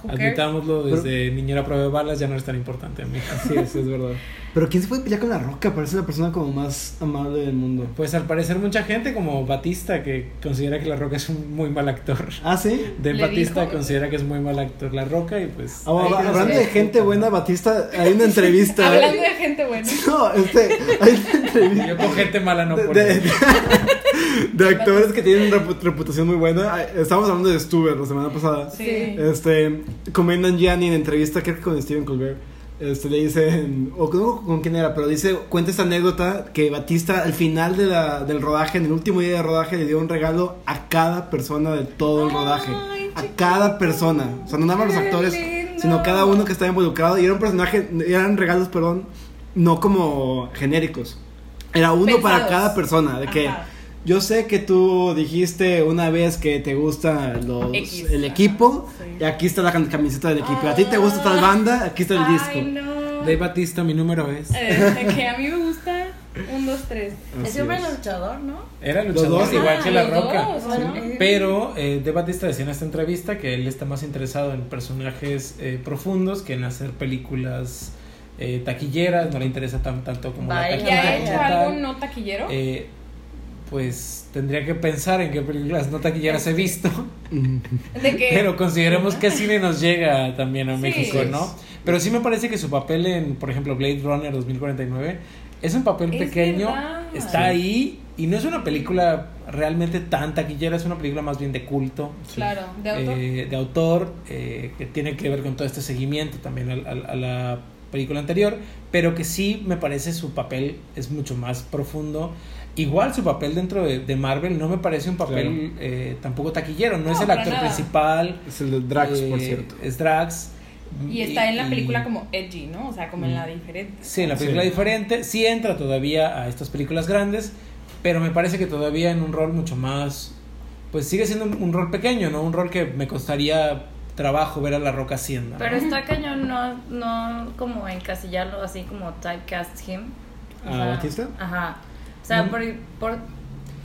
Admitámoslo, desde niño era prueba de balas ya no es tan importante a mí. Así es, es verdad. Pero ¿quién se puede pelear con la roca? Parece la persona como más amable del mundo. Pues al parecer mucha gente como Batista que considera que La Roca es un muy mal actor. Ah, sí. De Le Batista dijo- considera que es muy mal actor La Roca y pues... Ah, ahí hablando de gente buena, Batista, hay una entrevista. Hablando de gente buena. No, este, hay una entrevista. Yo con gente mala no de, puedo. de- de actores que tienen repu- reputación muy buena. Estábamos hablando de Stuber la semana pasada. Sí. Este, comentan Gianni en entrevista, creo que con Steven Colbert. Este, le dicen, o no con quién era, pero dice, cuenta esta anécdota que Batista al final de la, del rodaje, en el último día de rodaje, le dio un regalo a cada persona de todo el rodaje. Ay, A cada persona. O sea, no nada más los actores, lindo. sino cada uno que estaba involucrado. Y era un personaje, eran regalos, perdón, no como genéricos. Era uno para cada persona. De que Ajá. Yo sé que tú dijiste una vez que te gusta los, X, el equipo. sí. Y aquí está la cam- camiseta del equipo. A ti te gusta tal banda, aquí está el disco. No. De Batista mi número es... Eh, que a mí me gusta. Un, dos, tres. Así Ese hombre es. es luchador, ¿no? Era luchador dos. igual Ah, que La Roca. dos, bueno. sí. Pero eh, De Batista decía en esta entrevista que él está más interesado en personajes eh, profundos que en hacer películas eh, taquilleras, no le interesa tan, tanto como Vaya. la ¿Y taquilla. ha hecho algo no taquillero? Pues tendría que pensar en qué películas no taquilleras he visto, de que pero consideremos que cine nos llega también a Sí. México, ¿no? Pero sí me parece que su papel en, por ejemplo, Blade Runner 2049 es un papel Es pequeño, verdad. está ahí y no es una película realmente tan taquillera, es una película más bien de culto. Claro, de autor. eh, de autor, eh, que tiene que ver con todo este seguimiento también al- al- a, la película anterior, pero que sí me parece su papel es mucho más profundo. Igual su papel dentro de, de Marvel no me parece un papel eh, tampoco taquillero, no, No, es el actor nada. principal. Es el de Drax, por eh, cierto. Es Drax. y está en la y- película como edgy, ¿no? O sea, como en Mm. la diferente. Sí, en la película Sí. diferente, sí entra todavía a estas películas grandes, pero me parece que todavía en un rol mucho más, pues sigue siendo un, un rol pequeño, ¿no? Un rol que me costaría trabajo ver a La Roca haciendo. ¿no? Pero está cañón no, no como encasillarlo así como typecast him. ¿A sea, Batista? Ajá. O sea, No. por, por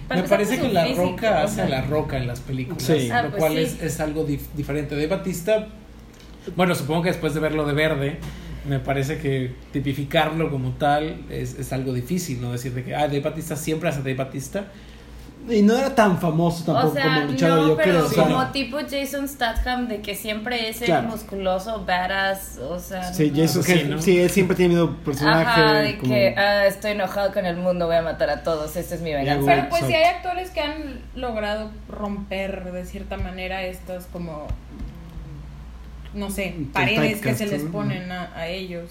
me parece por que La físico, Roca o hace sea, a La Roca en las películas, Sí. Ah, lo pues cual sí. es, es algo dif- diferente. De Batista, bueno, supongo que después de verlo de verde, me parece que tipificarlo como tal es, es algo difícil, ¿no? Decir de que, ah, Dave Batista siempre hace Dave Batista. Y no era tan famoso tampoco O sea, como luchador, no, yo pero creo. o sea, como tipo Jason Statham de que siempre es el Claro. musculoso, badass, o sea... Sí, no. Jason, Sí, que- ¿no? sí, él siempre tiene miedo personaje. Ajá, de como- que ah, estoy enojado con el mundo, voy a matar a todos, esta es mi venganza. Pero pues Exacto. sí hay actores que han logrado romper de cierta manera estos como no sé, paredes que se les ponen a, a ellos.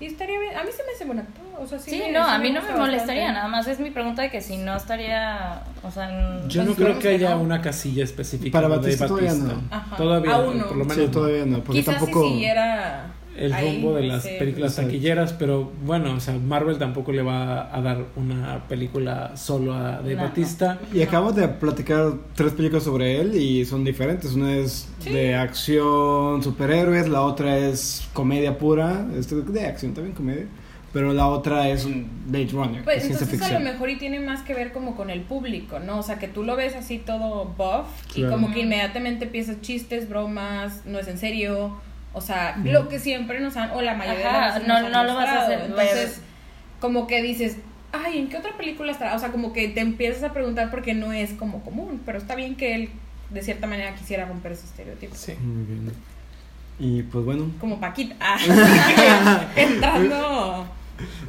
Y estaría bien, a mí se me hace buen actor, o sea, sí. Sí, me- no, sí a mí no me molestaría, bastante. nada más es mi pregunta de que si no estaría, o sea, en- Yo no Pues creo digamos que haya no. una casilla específica Para de Batista todavía no. Ajá. Todavía, Aún no. por lo menos. Sí, no. todavía no, porque Quizás tampoco. si siguiera el ahí, rumbo de las ese- películas Exacto. taquilleras, pero bueno, o sea, Marvel tampoco le va a dar una película solo a de No, Batista. Y acabamos de platicar tres películas sobre él y son diferentes. Una es de acción, superhéroes, la otra es comedia pura, este, de acción también comedia, pero la otra es un Blade Runner, Pues es ciencia entonces a ficción. lo mejor y tiene más que ver como con el público, ¿no? O sea, que tú lo ves así todo buff y Claro. como que inmediatamente empiezas chistes, bromas, no es en serio, o sea, lo que siempre nos han, o la mayoría Ajá, de las veces no- nos han no lo vas a hacer Entonces, como que dices, ay, ¿en qué otra película estará? O sea, como que te empiezas a preguntar porque no es como común, pero está bien que él de cierta manera quisiera romper ese estereotipo. Sí. Muy bien. Y pues bueno, Como Paquita. Ah, entrando.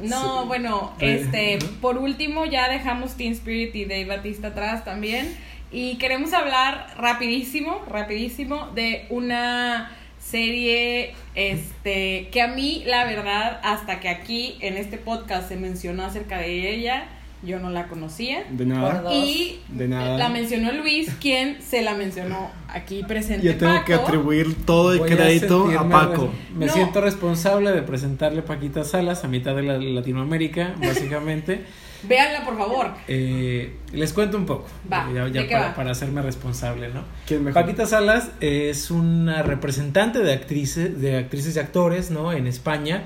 No, bueno, este, por último ya dejamos Teen Spirit y Dave Batista atrás también. Y queremos hablar rapidísimo, rapidísimo de una serie este que a mí la verdad hasta que aquí en este podcast se mencionó acerca de ella yo no la conocía de nada. y De nada. la mencionó Luis quien se la mencionó aquí presente Yo tengo que atribuir todo el Voy crédito a, Paco. Me No. siento responsable de presentarle a Paquita Salas a mitad de la Latinoamérica, básicamente. véanla por favor Eh, les cuento un poco, Va, ya, ya ¿de qué para, va? para hacerme responsable, ¿no? ¿Quién mejor? Paquita Salas es una representante de actrices, de actrices y actores, ¿no? En España,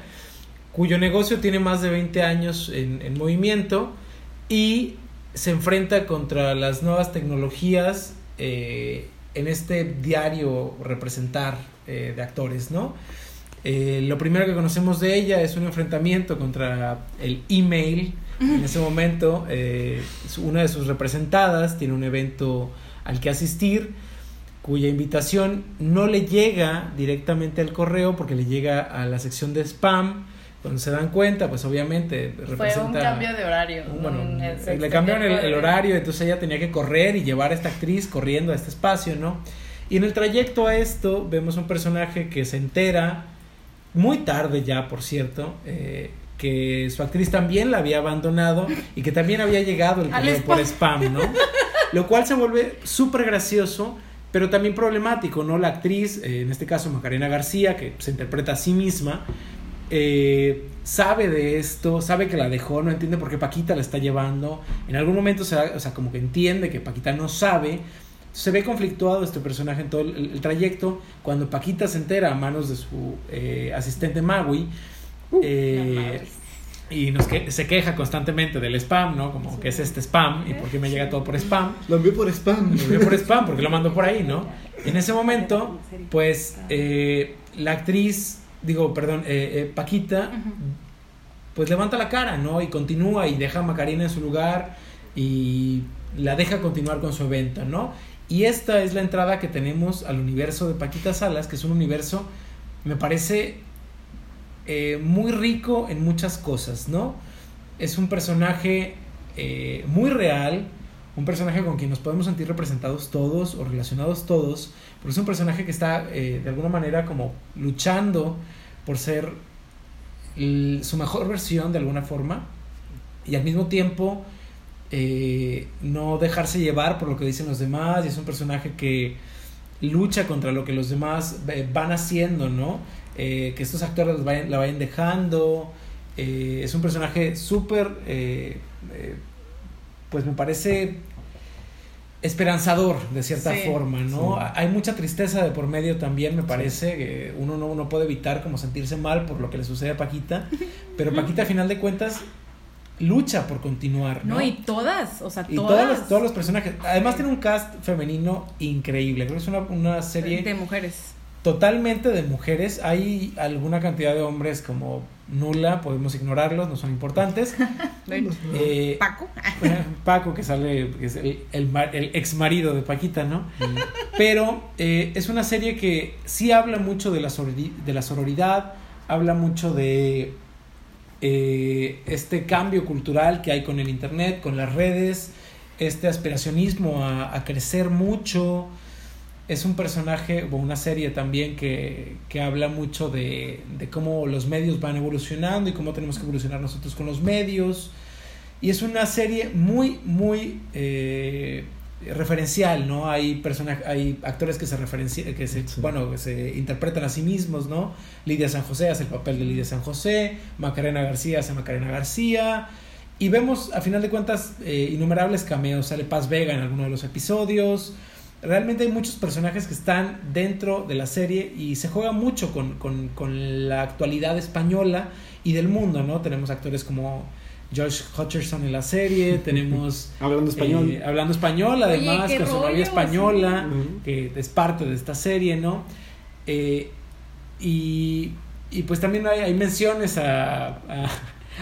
cuyo negocio tiene más de 20 años en, en movimiento y se enfrenta contra las nuevas tecnologías eh, en este diario representar eh, de actores, ¿no? Eh, lo primero que conocemos de ella es un enfrentamiento contra el email. En ese momento, eh, una de sus representadas tiene un evento al que asistir, cuya invitación no le llega directamente al correo porque le llega a la sección de spam. Cuando se dan cuenta, pues obviamente Fue representa... un cambio de horario. Bueno, le cambiaron el, el horario, entonces ella tenía que correr y llevar a esta actriz corriendo a este espacio, ¿no? Y en el trayecto a esto vemos un personaje que se entera, muy tarde ya, por cierto, eh, que su actriz también la había abandonado y que también había llegado el correo por spam, ¿no? Lo cual se vuelve súper gracioso, pero también problemático, ¿no? La actriz, eh, en este caso Macarena García, que se interpreta a sí misma, eh, sabe de esto, sabe que la dejó, no entiende por qué Paquita la está llevando. En algún momento, se da- o sea, como que entiende que Paquita no sabe. Se ve conflictuado este personaje en todo el, el trayecto. Cuando Paquita se entera a manos de su eh, asistente Maui, eh, y nos que- se queja constantemente del spam, ¿no? Como que es este spam y por qué me llega todo por spam. Lo envié por spam. Lo envió por spam porque lo mandó por ahí, ¿no? En ese momento, pues eh, la actriz, digo, perdón, eh, eh, Paquita, pues levanta la cara, ¿no? Y continúa y deja a Macarena en su lugar y la deja continuar con su evento, ¿no? Y esta es la entrada que tenemos al universo de Paquita Salas, que es un universo, me parece eh, muy rico en muchas cosas, ¿no? Es un personaje eh, muy real, un personaje con quien nos podemos sentir representados todos o relacionados todos, porque es un personaje que está eh, de alguna manera como luchando por ser su mejor versión de alguna forma y al mismo tiempo no dejarse llevar por lo que dicen los demás y es un personaje que lucha contra lo que los demás van haciendo, ¿no? Eh, que estos actores vayan- la vayan dejando. eh, es un personaje súper, eh, eh, pues me parece esperanzador de cierta Sí. forma, ¿no? Sí. Hay mucha tristeza de por medio también, me parece. que uno no, no puede evitar como sentirse mal por lo que le sucede a Paquita, pero Paquita a final de cuentas lucha por continuar, ¿no? No, y todas, o sea, Y todas. todos los, todos los personajes. Además tiene un cast femenino increíble. Creo que es una, una serie de mujeres. Totalmente de mujeres. Hay alguna cantidad de hombres como nula, podemos ignorarlos, no son importantes. Eh, Paco. Paco, que sale, que es el, el, el ex marido de Paquita, ¿no? Pero eh, es una serie que sí habla mucho de la, sorori- de la sororidad, habla mucho de eh, este cambio cultural que hay con el Internet, con las redes, este aspiracionismo a, a crecer mucho. Es un personaje, o una serie también que, que habla mucho de, de cómo los medios van evolucionando y cómo tenemos que evolucionar nosotros con los medios. Y es una serie muy, muy eh, referencial, ¿no? Hay persona- hay actores que se referencian, que se, Sí. bueno, que se interpretan a sí mismos, ¿no? Lidia San José hace el papel de Lidia San José, Macarena García hace Macarena García. Y vemos, a final de cuentas, eh, innumerables cameos. Sale Paz Vega en alguno de los episodios. Realmente hay muchos personajes que están dentro de la serie y se juega mucho con, con- con la actualidad española y del mundo, ¿no? Tenemos actores como Josh Hutcherson en la serie, tenemos... Hablando español. eh, hablando español, además, con su novia española, sí. Que es parte de esta serie, ¿no? Eh, y, y pues también hay, hay menciones a, a,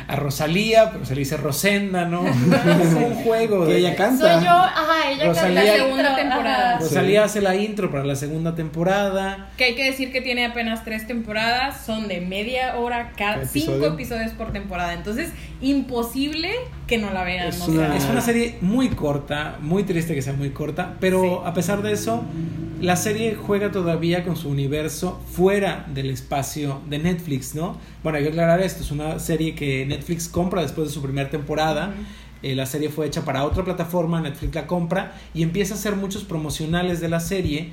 a Rosalía, pero se le dice Rosenda, ¿no? es un juego. Que de- ella canta. Soy yo, ajá, ella Rosalía- canta La segunda temporada. Rosalía hace la intro para la segunda temporada. Que hay que decir que tiene apenas tres temporadas, son de media hora cada cinco episodio. episodios por temporada. Entonces, imposible que no la vean. Es o sea, una- Es una serie muy corta, muy triste que sea muy corta, pero Sí. a pesar de eso, la serie juega todavía con su universo fuera del espacio de Netflix, ¿no? Bueno, hay que aclarar esto, es una serie que Netflix compra después de su primera temporada. Eh, la serie fue hecha para otra plataforma, Netflix la compra y empieza a hacer muchos promocionales de la serie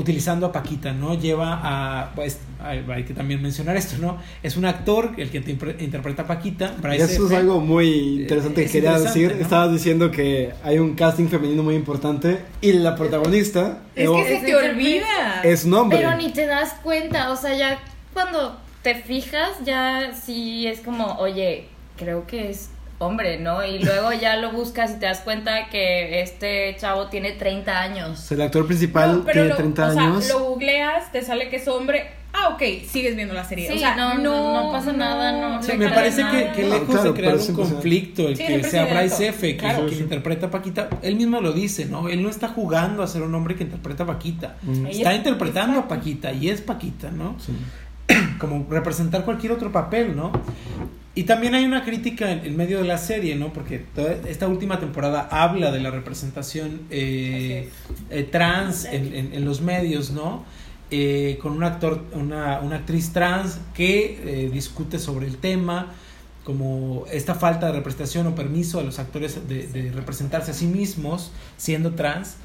utilizando a Paquita, ¿no? Lleva a, pues, hay, que también mencionar esto, ¿no? Es un actor el que interpre- interpreta a Paquita, Bryce Eso es algo muy interesante Es que quería interesante, decir. ¿no? Estabas diciendo que hay un casting femenino muy importante y la protagonista es Evo, que se Es te olvida. es un hombre. Pero ni te das cuenta, o sea, ya cuando te fijas, ya sí es como, oye, creo que es hombre, ¿no? Y luego ya lo buscas y te das cuenta que este chavo tiene 30 años. El actor principal No, pero tiene lo- 30 o sea, años. lo googleas, te sale que es hombre. Ah, ok, sigues viendo la serie. Sí, o sea, no, no, no pasa nada, no. Sí, me parece que, que lejos claro, de crear un conflicto, el Sí, que sea Bryce. F, que, Claro. quien interpreta a Paquita, él mismo lo dice, ¿no? Él no está jugando a ser un hombre que interpreta a Paquita. Mm. Está es- interpretando es a Paquita y es Paquita, ¿no? Sí. Como representar cualquier otro papel, ¿no? Y también hay una crítica en, en medio de la serie, ¿no? Porque toda esta última temporada habla de la representación eh, eh, trans en, en- en los medios, ¿no? Eh, con un actor, una, una actriz trans que eh, discute sobre el tema, como esta falta de representación o permiso a los actores de, de representarse a sí mismos siendo trans.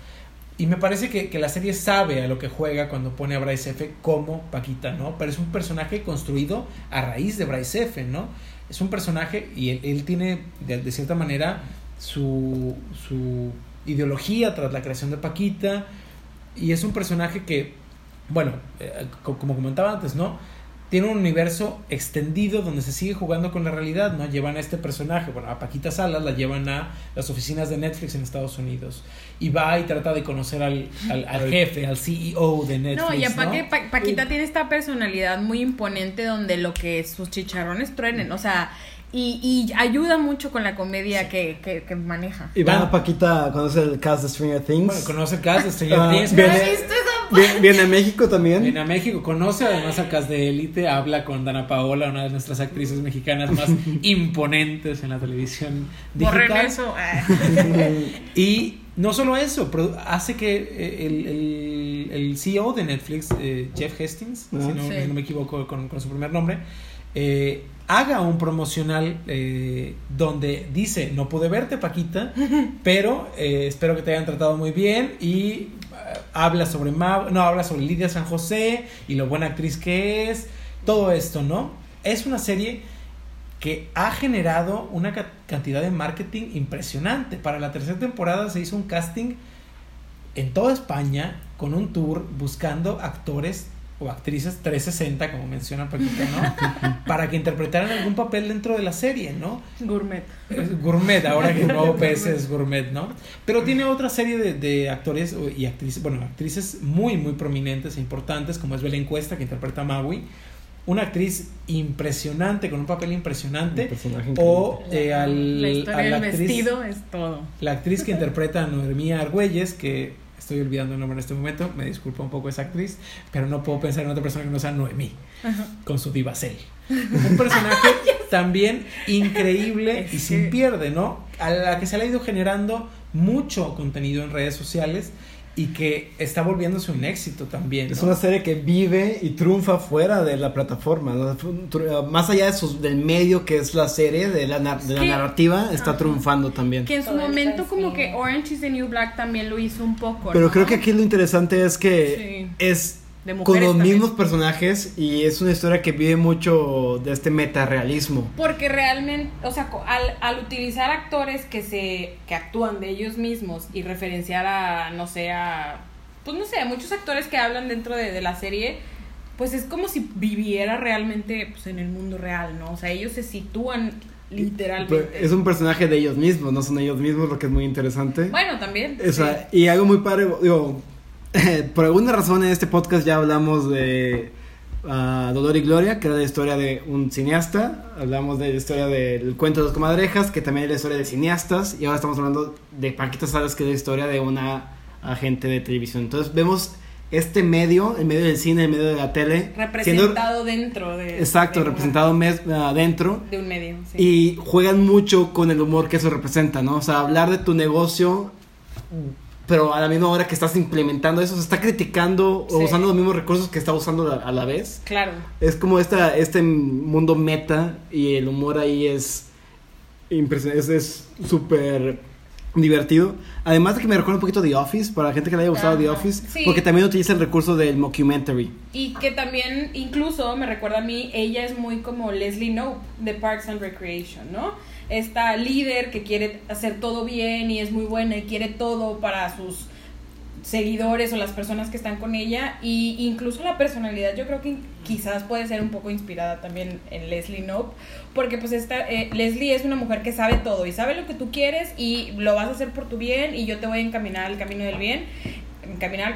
Y me parece que, que la serie sabe a lo que juega cuando pone a Bryce F como Paquita, ¿no? Pero es un personaje construido a raíz de Bryce F, ¿no? Es un personaje y él, él tiene, de, cierta manera, su, su ideología tras la creación de Paquita. Y es un personaje que, bueno, eh, co- como comentaba antes, ¿no? Tiene un universo extendido donde se sigue jugando con la realidad, ¿no? Llevan a este personaje, bueno, a Paquita Salas la llevan a las oficinas de Netflix en Estados Unidos y va y trata de conocer al, al, al jefe, al CEO de Netflix, No, y. Pa- Paquita tiene esta personalidad muy imponente donde lo que sus chicharrones truenen, o sea, y, y ayuda mucho con la comedia que, que, que maneja. Y va. Paquita conoce el cast de Stranger Things. Bueno, conoce el cast de Stranger Ah, Things, viene, ¿Has visto esa viene, viene a México también. Viene a México, conoce además al cast de Élite, habla con Dana Paola, una de nuestras actrices mexicanas más imponentes en la televisión Borren digital. eso. ah. Y no solo eso, hace que eh, el, el- el CEO de Netflix, eh, Jeff Hastings, Ah. si, no, Sí. si no me equivoco con, con su primer nombre, eh, haga un promocional eh, donde dice, no pude verte Paquita, pero eh, espero que te hayan tratado muy bien y habla sobre no, habla sobre Lidia San José y lo buena actriz que es, todo esto, ¿no? Es una serie que ha generado una ca- cantidad de marketing impresionante. Para la tercera temporada se hizo un casting en toda España con un tour buscando actores o actrices 360, como menciona Paquita, ¿no? Para que interpretaran algún papel dentro de la serie, ¿no? Gourmet. Es gourmet, ahora que el nuevo PS es gourmet, ¿no? Pero tiene otra serie de, de actores y actrices, bueno, actrices muy, muy prominentes e importantes, como es Belén Cuesta, que interpreta a Maui. Una actriz impresionante, con un papel impresionante. Un personaje O eh, la al, historia a la del actriz, vestido es todo. la actriz que interpreta a Noemí Argüelles, que estoy olvidando el nombre en este momento, me disculpa un poco esa actriz, pero no puedo pensar en otra persona que no sea Noemí, con su divacel. Un personaje también increíble Es y que- sin pierde, ¿no? A la que se le ha ido generando mucho contenido en redes sociales y que está volviéndose un éxito también. Es una serie que vive y triunfa fuera de la plataforma. ¿no? Tru- Más allá de sus- del medio que es la serie, de la, nar- de la narrativa, está Ajá. triunfando también. Que en su Todo momento como que Orange is the New Black también lo hizo un poco. Pero ¿no? creo que aquí lo interesante es que Sí. es De con los también. mismos personajes y es una historia que vive mucho de este metarealismo. Porque realmente, o sea, al, al utilizar actores que se que actúan de ellos mismos y referenciar a, no sé, a, pues no sé, a muchos actores que hablan dentro de, de la serie, pues es como si viviera realmente pues, en el mundo real, ¿no? O sea, ellos se sitúan literalmente. Pero Es un personaje de ellos mismos, no son ellos mismos, lo que es muy interesante. Bueno, también. O sea, y algo muy padre, digo, por alguna razón en este podcast ya hablamos de ah, Dolor y Gloria, que era la historia de un cineasta, hablamos de la historia del cuento de las comadrejas, que también es la historia de cineastas, y ahora estamos hablando de Paquita Salas, que es la historia de una agente de televisión. Entonces vemos este medio, el medio del cine, el medio de la tele, siendo- representado dentro de. exacto, de una- representado mes, adentro. de un medio. sí. Y juegan mucho con el humor que eso representa, ¿no? O sea, hablar de tu negocio, pero a la misma hora que estás implementando eso, se está criticando o usando los mismos recursos que está usando a, a la vez. Claro. Es como esta, este mundo meta y el humor ahí es impresionante, es- súper divertido. Además de que me recuerda un poquito The Office, para la gente que le haya gustado The Ajá. Office, Sí. porque también utiliza el recurso del mockumentary. Y que también, incluso, me recuerda a mí, ella es muy como Leslie Knope de Parks and Recreation, ¿no? Esta líder que quiere hacer todo bien y es muy buena y quiere todo para sus seguidores o las personas que están con ella. Y incluso la personalidad yo creo que quizás puede ser un poco inspirada también en Leslie Knope porque pues esta eh, Leslie es una mujer que sabe todo y sabe lo que tú quieres y lo vas a hacer por tu bien y yo te voy a encaminar al camino del bien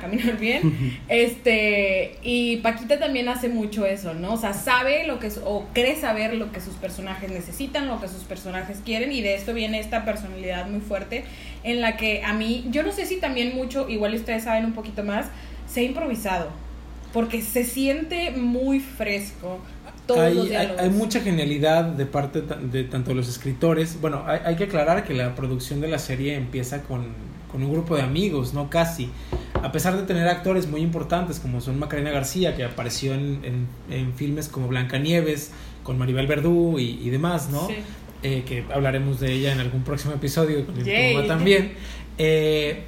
camino del bien este y Paquita también hace mucho eso no o sea sabe lo que es- o cree saber lo que sus personajes necesitan lo que sus personajes quieren y de esto viene esta personalidad muy fuerte en la que a mí yo no sé si también mucho igual ustedes saben un poquito más se ha improvisado porque se siente muy fresco todos hay, los hay, hay mucha genialidad de parte de tanto los escritores. Bueno, hay, hay que aclarar que la producción de la serie empieza con, con un grupo de amigos, no casi. A pesar de tener actores muy importantes como son Macarena García, que apareció en, en, en filmes como Blancanieves, con Maribel Verdú y, y demás, ¿no? Sí. Eh, que hablaremos de ella en algún próximo episodio con el también. Eh,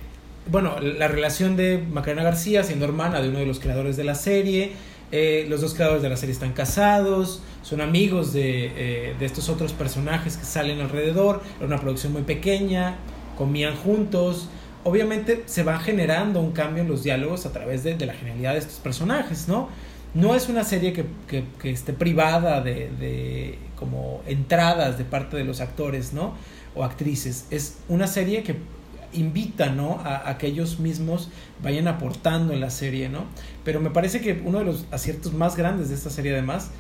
bueno, la relación de Macarena García siendo hermana de uno de los creadores de la serie. eh, los dos creadores de la serie están casados, son amigos de, eh, de estos otros personajes que salen alrededor. Era una producción muy pequeña, comían juntos. Obviamente se va generando un cambio en los diálogos a través de, la genialidad de estos personajes, ¿no? no es una serie que, esté privada de, de como entradas de parte de los actores, ¿no? O actrices. Es una serie que invita, ¿no? A, a que ellos mismos vayan aportando en la serie, ¿no? Pero me parece que uno de los aciertos más grandes de esta serie además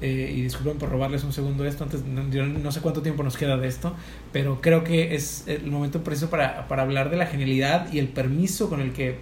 eh, y disculpen por robarles un segundo esto, antes no, yo no sé cuánto tiempo nos queda de esto, pero creo que es el momento preciso para, para hablar de la genialidad y el permiso con el que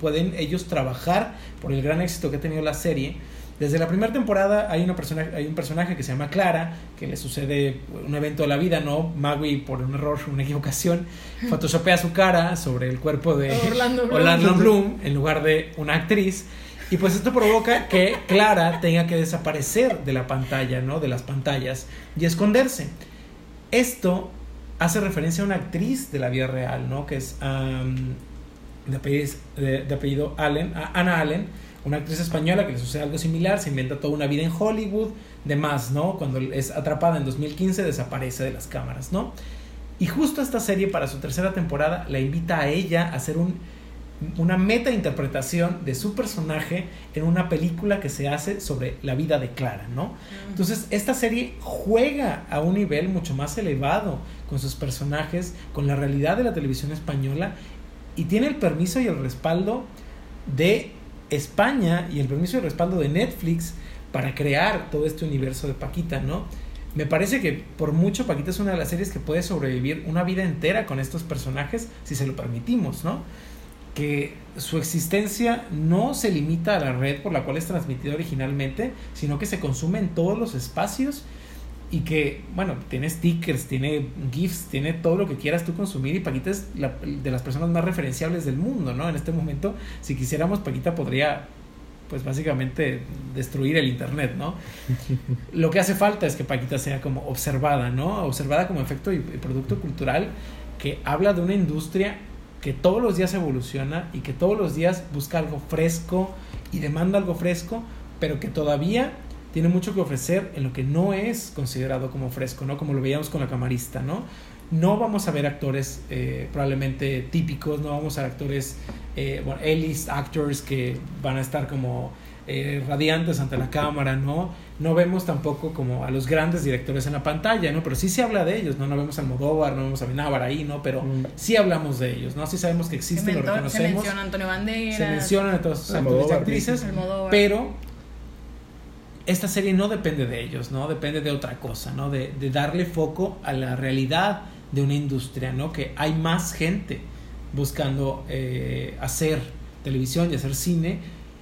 pueden ellos trabajar por el gran éxito que ha tenido la serie. Desde la primera temporada hay, una persona, hay un personaje que se llama Clara, que le sucede un evento de la vida, ¿no? Magui, por un error, una equivocación, photoshopea su cara sobre el cuerpo de Orlando Bloom. Orlando Bloom en lugar de una actriz. Y pues esto provoca que Clara tenga que desaparecer de la pantalla, ¿no? De las pantallas y esconderse. Esto hace referencia a una actriz de la vida real, ¿no? Que es de, apellido, Allen, a- Allen, una actriz española que le sucede algo similar, se inventa toda una vida en Hollywood, demás, ¿no? Cuando es atrapada en 2015 desaparece de las cámaras, ¿no? Y justo esta serie para su tercera temporada la invita a ella a hacer un, una meta interpretación de su personaje en una película que se hace sobre la vida de Clara, ¿no? Entonces, esta serie juega a un nivel mucho más elevado con sus personajes, con la realidad de la televisión española y tiene el permiso y el respaldo de España y el permiso y el respaldo de Netflix para crear todo este universo de Paquita, ¿no? Me parece que por mucho Paquita es una de las series que puede sobrevivir una vida entera con estos personajes si se lo permitimos, ¿no? Que su existencia no se limita a la red por la cual es transmitida originalmente, sino que se consume en todos los espacios y que, bueno, tiene stickers, tiene GIFs, tiene todo lo que quieras tú consumir y Paquita es la- de las personas más referenciables del mundo, ¿no? En este momento, si quisiéramos, Paquita podría, pues básicamente, destruir el Internet, ¿no? Lo que hace falta es que Paquita sea como observada, ¿no? Observada como efecto y, y producto cultural que habla de una industria que todos los días evoluciona y que todos los días busca algo fresco y demanda algo fresco, pero que todavía tiene mucho que ofrecer en lo que no es considerado como fresco, ¿no? Como lo veíamos con la camarista, ¿no? No vamos a ver actores eh, probablemente típicos, no vamos a ver actores, eh, bueno, A-list actors que van a estar como eh, radiantes ante la cámara, ¿no? No vemos tampoco como a los grandes directores en la pantalla, ¿no? Pero sí se habla de ellos, ¿no? No vemos a Almodóvar, no vemos a Benávar ahí, ¿no? Pero Mm. sí hablamos de ellos, ¿no? Sí sabemos que existen, lo mentó- se reconocemos menciona Antonio Banderas. se mencionan a todos sus actores y actrices, Almodóvar. pero esta serie no depende de ellos, ¿no? Depende de otra cosa, ¿no? De, de darle foco a la realidad de una industria, ¿no? Que hay más gente buscando eh, hacer televisión y hacer cine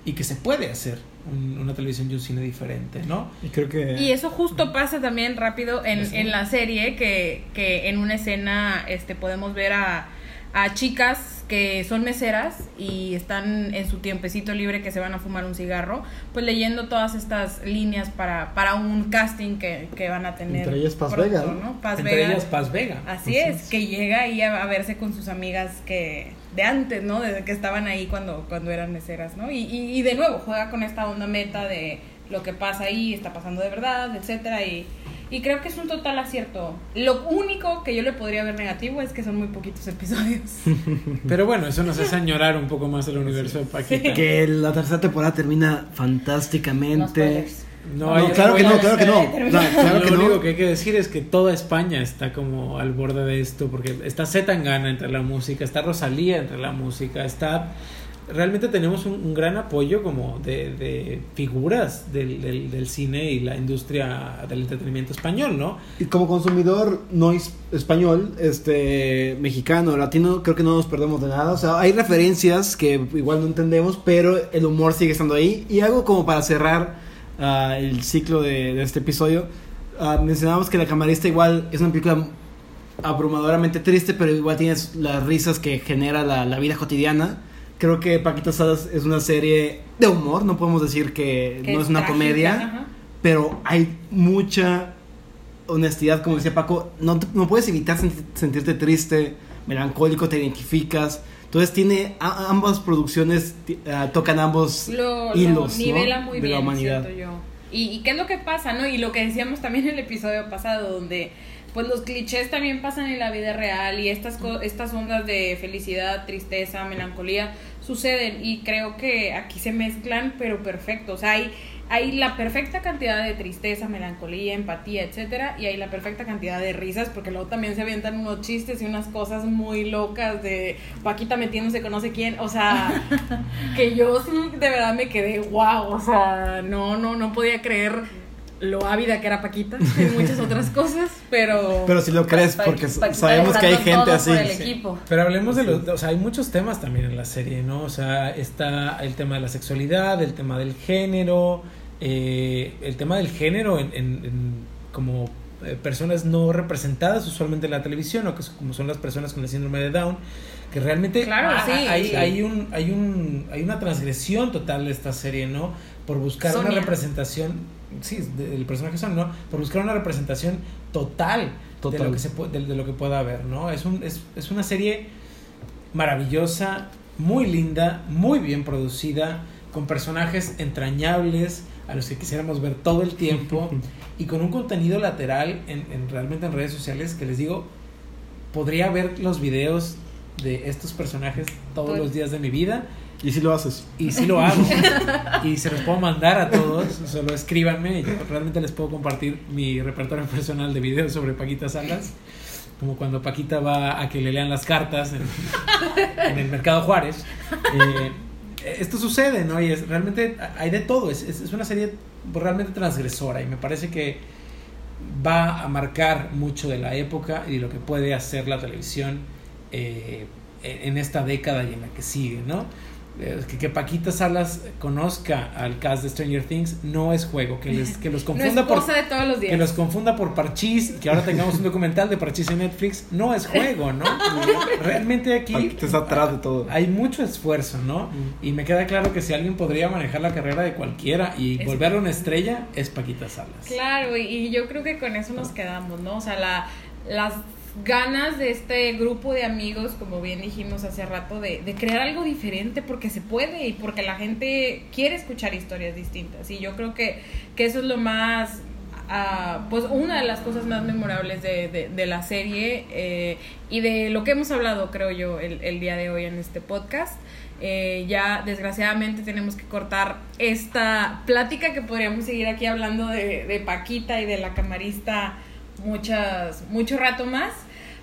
y que se puede hacer un- una televisión y un cine diferente, ¿no? Y creo que. Y eso justo pasa también rápido en, Sí. en la serie, que, que en una escena este, podemos ver a, a chicas que son meseras y están en su tiempecito libre que se van a fumar un cigarro, pues leyendo todas estas líneas para, para un casting que, que van a tener. Entre ellas Paz pronto, Vega, ¿no? ¿no? Paz Entre Vega. ellas Paz Vega. Así es, que llega ahí a, a verse con sus amigas que de antes, ¿no? Desde que estaban ahí cuando, cuando eran meseras, ¿no? Y, y, y de nuevo juega con esta onda meta de lo que pasa ahí, está pasando de verdad, etcétera, y, y creo que es un total acierto. Lo único que yo le podría ver negativo es que son muy poquitos episodios. Pero bueno, eso nos hace añorar un poco más el universo de Paquita. Que la tercera temporada termina fantásticamente. No, No, claro que no, claro que no. Claro que lo único no. que hay que decir es que toda España está como al borde de esto, porque está Zetangana entre la música, está Rosalía entre la música, está... Realmente tenemos un, un gran apoyo como de, de figuras del, del, del cine y la industria del entretenimiento español, ¿no? Y como consumidor no es- español, este mexicano, latino, creo que no nos perdemos de nada. O sea, hay referencias que igual no entendemos, pero el humor sigue estando ahí. Y algo como para cerrar ah, el ciclo de, de este episodio, ah, mencionábamos que La Camarista igual es una película abrumadoramente triste, pero igual tienes las risas que genera la, la vida cotidiana. Creo que Paquita Salas es una serie de humor, no podemos decir que, Que no es una trágica, comedia ajá. pero hay mucha honestidad, como decía Paco, no, no puedes evitar senti- sentirte triste, melancólico, te identificas. Entonces tiene a- ambas producciones ah, tocan ambos lo, lo hilos ¿no? nivela muy de bien, la humanidad. yo. Y, y qué es lo que pasa, ¿no? Y lo que decíamos también en el episodio pasado, donde pues los clichés también pasan en la vida real y estas, co- estas ondas de felicidad, tristeza, melancolía suceden y creo que aquí se mezclan pero perfecto, o sea, hay, hay la perfecta cantidad de tristeza, melancolía, empatía, etcétera, y hay la perfecta cantidad de risas porque luego también se avientan unos chistes y unas cosas muy locas de Paquita metiéndose con no sé quién, o sea, que yo sí de verdad me quedé wow, o sea, no no no podía creer lo ávida que era Paquita y muchas otras cosas, pero Pero si lo crees, porque sabemos que hay gente así. por el Sí. equipo. Pero hablemos de los, o sea, hay muchos temas también en la serie, ¿no? O sea, está el tema de la sexualidad, el tema del género, eh, el tema del género en, en- en como eh, personas no representadas usualmente en la televisión, o que son- como son las personas con el síndrome de Down, que realmente Claro, ah, sí. hay, Sí. hay un, hay un, hay una transgresión total de esta serie, ¿no? Por buscar una representación, sí, del personaje Sonia, ¿no? Por buscar una representación total, de lo que se de, de lo que pueda haber, ¿no? Es un, es, es una serie maravillosa, muy linda, muy bien producida, con personajes entrañables a los que quisiéramos ver todo el tiempo y con un contenido lateral en, en- realmente en redes sociales que les digo, podría ver los videos de estos personajes todos Todo- los días de mi vida Y si lo haces. y sí lo hago y se los puedo mandar a todos, solo escríbanme y yo realmente les puedo compartir mi repertorio personal de videos sobre Paquita Salas. Como cuando Paquita va a que le lean las cartas en, en el Mercado Juárez. Eh, esto sucede, ¿no? Y es, realmente hay de todo. Es, es, una serie realmente transgresora y me parece que va a marcar mucho de la época y lo que puede hacer la televisión eh, en esta década y en la que sigue, ¿no? Eh, Que, que Paquita Salas conozca al cast de Stranger Things no es juego, que, les, que los no es confunda por de todos los días. que los confunda por Parchís que ahora tengamos un documental de Parchís en Netflix, no es juego, ¿no? Realmente aquí Paquita está atrás de todo. hay mucho esfuerzo, ¿no? Y me queda claro que si alguien podría manejar la carrera de cualquiera y Es- volverlo una estrella, es Paquita Salas. Claro, y, y yo creo que con eso nos quedamos, ¿no? O sea, la, las ganas de este grupo de amigos, como bien dijimos hace rato, de, de crear algo diferente porque se puede y porque la gente quiere escuchar historias distintas. Y yo creo que, que eso es lo más, ah, pues una de las cosas más memorables de, de, de la serie eh, y de lo que hemos hablado, creo yo, el, el día de hoy en este podcast. Eh, ya desgraciadamente tenemos que cortar esta plática que podríamos seguir aquí hablando de, de Paquita y de la camarista muchas, mucho rato más.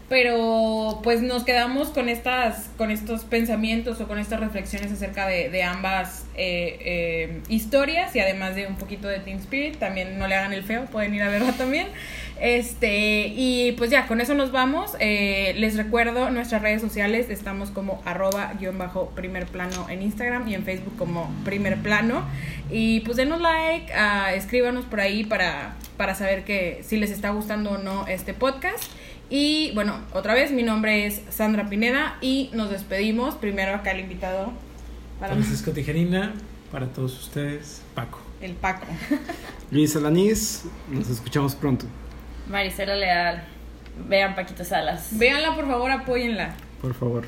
Pero pues nos quedamos con estas, con estos pensamientos o con estas reflexiones acerca de, de ambas eh, eh, historias y además de un poquito de Teen Spirit. También no le hagan el feo, pueden ir a verla también. Este, y pues ya, con eso nos vamos. Eh, les recuerdo nuestras redes sociales, estamos como arroba guion bajo primer plano en Instagram y en Facebook como primer plano. Y pues denos like, ah, escríbanos por ahí para, para saber que si les está gustando o no este podcast. Y bueno, otra vez, mi nombre es Sandra Pineda y nos despedimos. Primero acá el invitado para Francisco Tijerina, para todos ustedes, Paco. el Paco. Luis Alanís, nos escuchamos pronto. Maricela Leal. Vean Paquito Salas. Véanla, por favor, apóyenla. Por favor.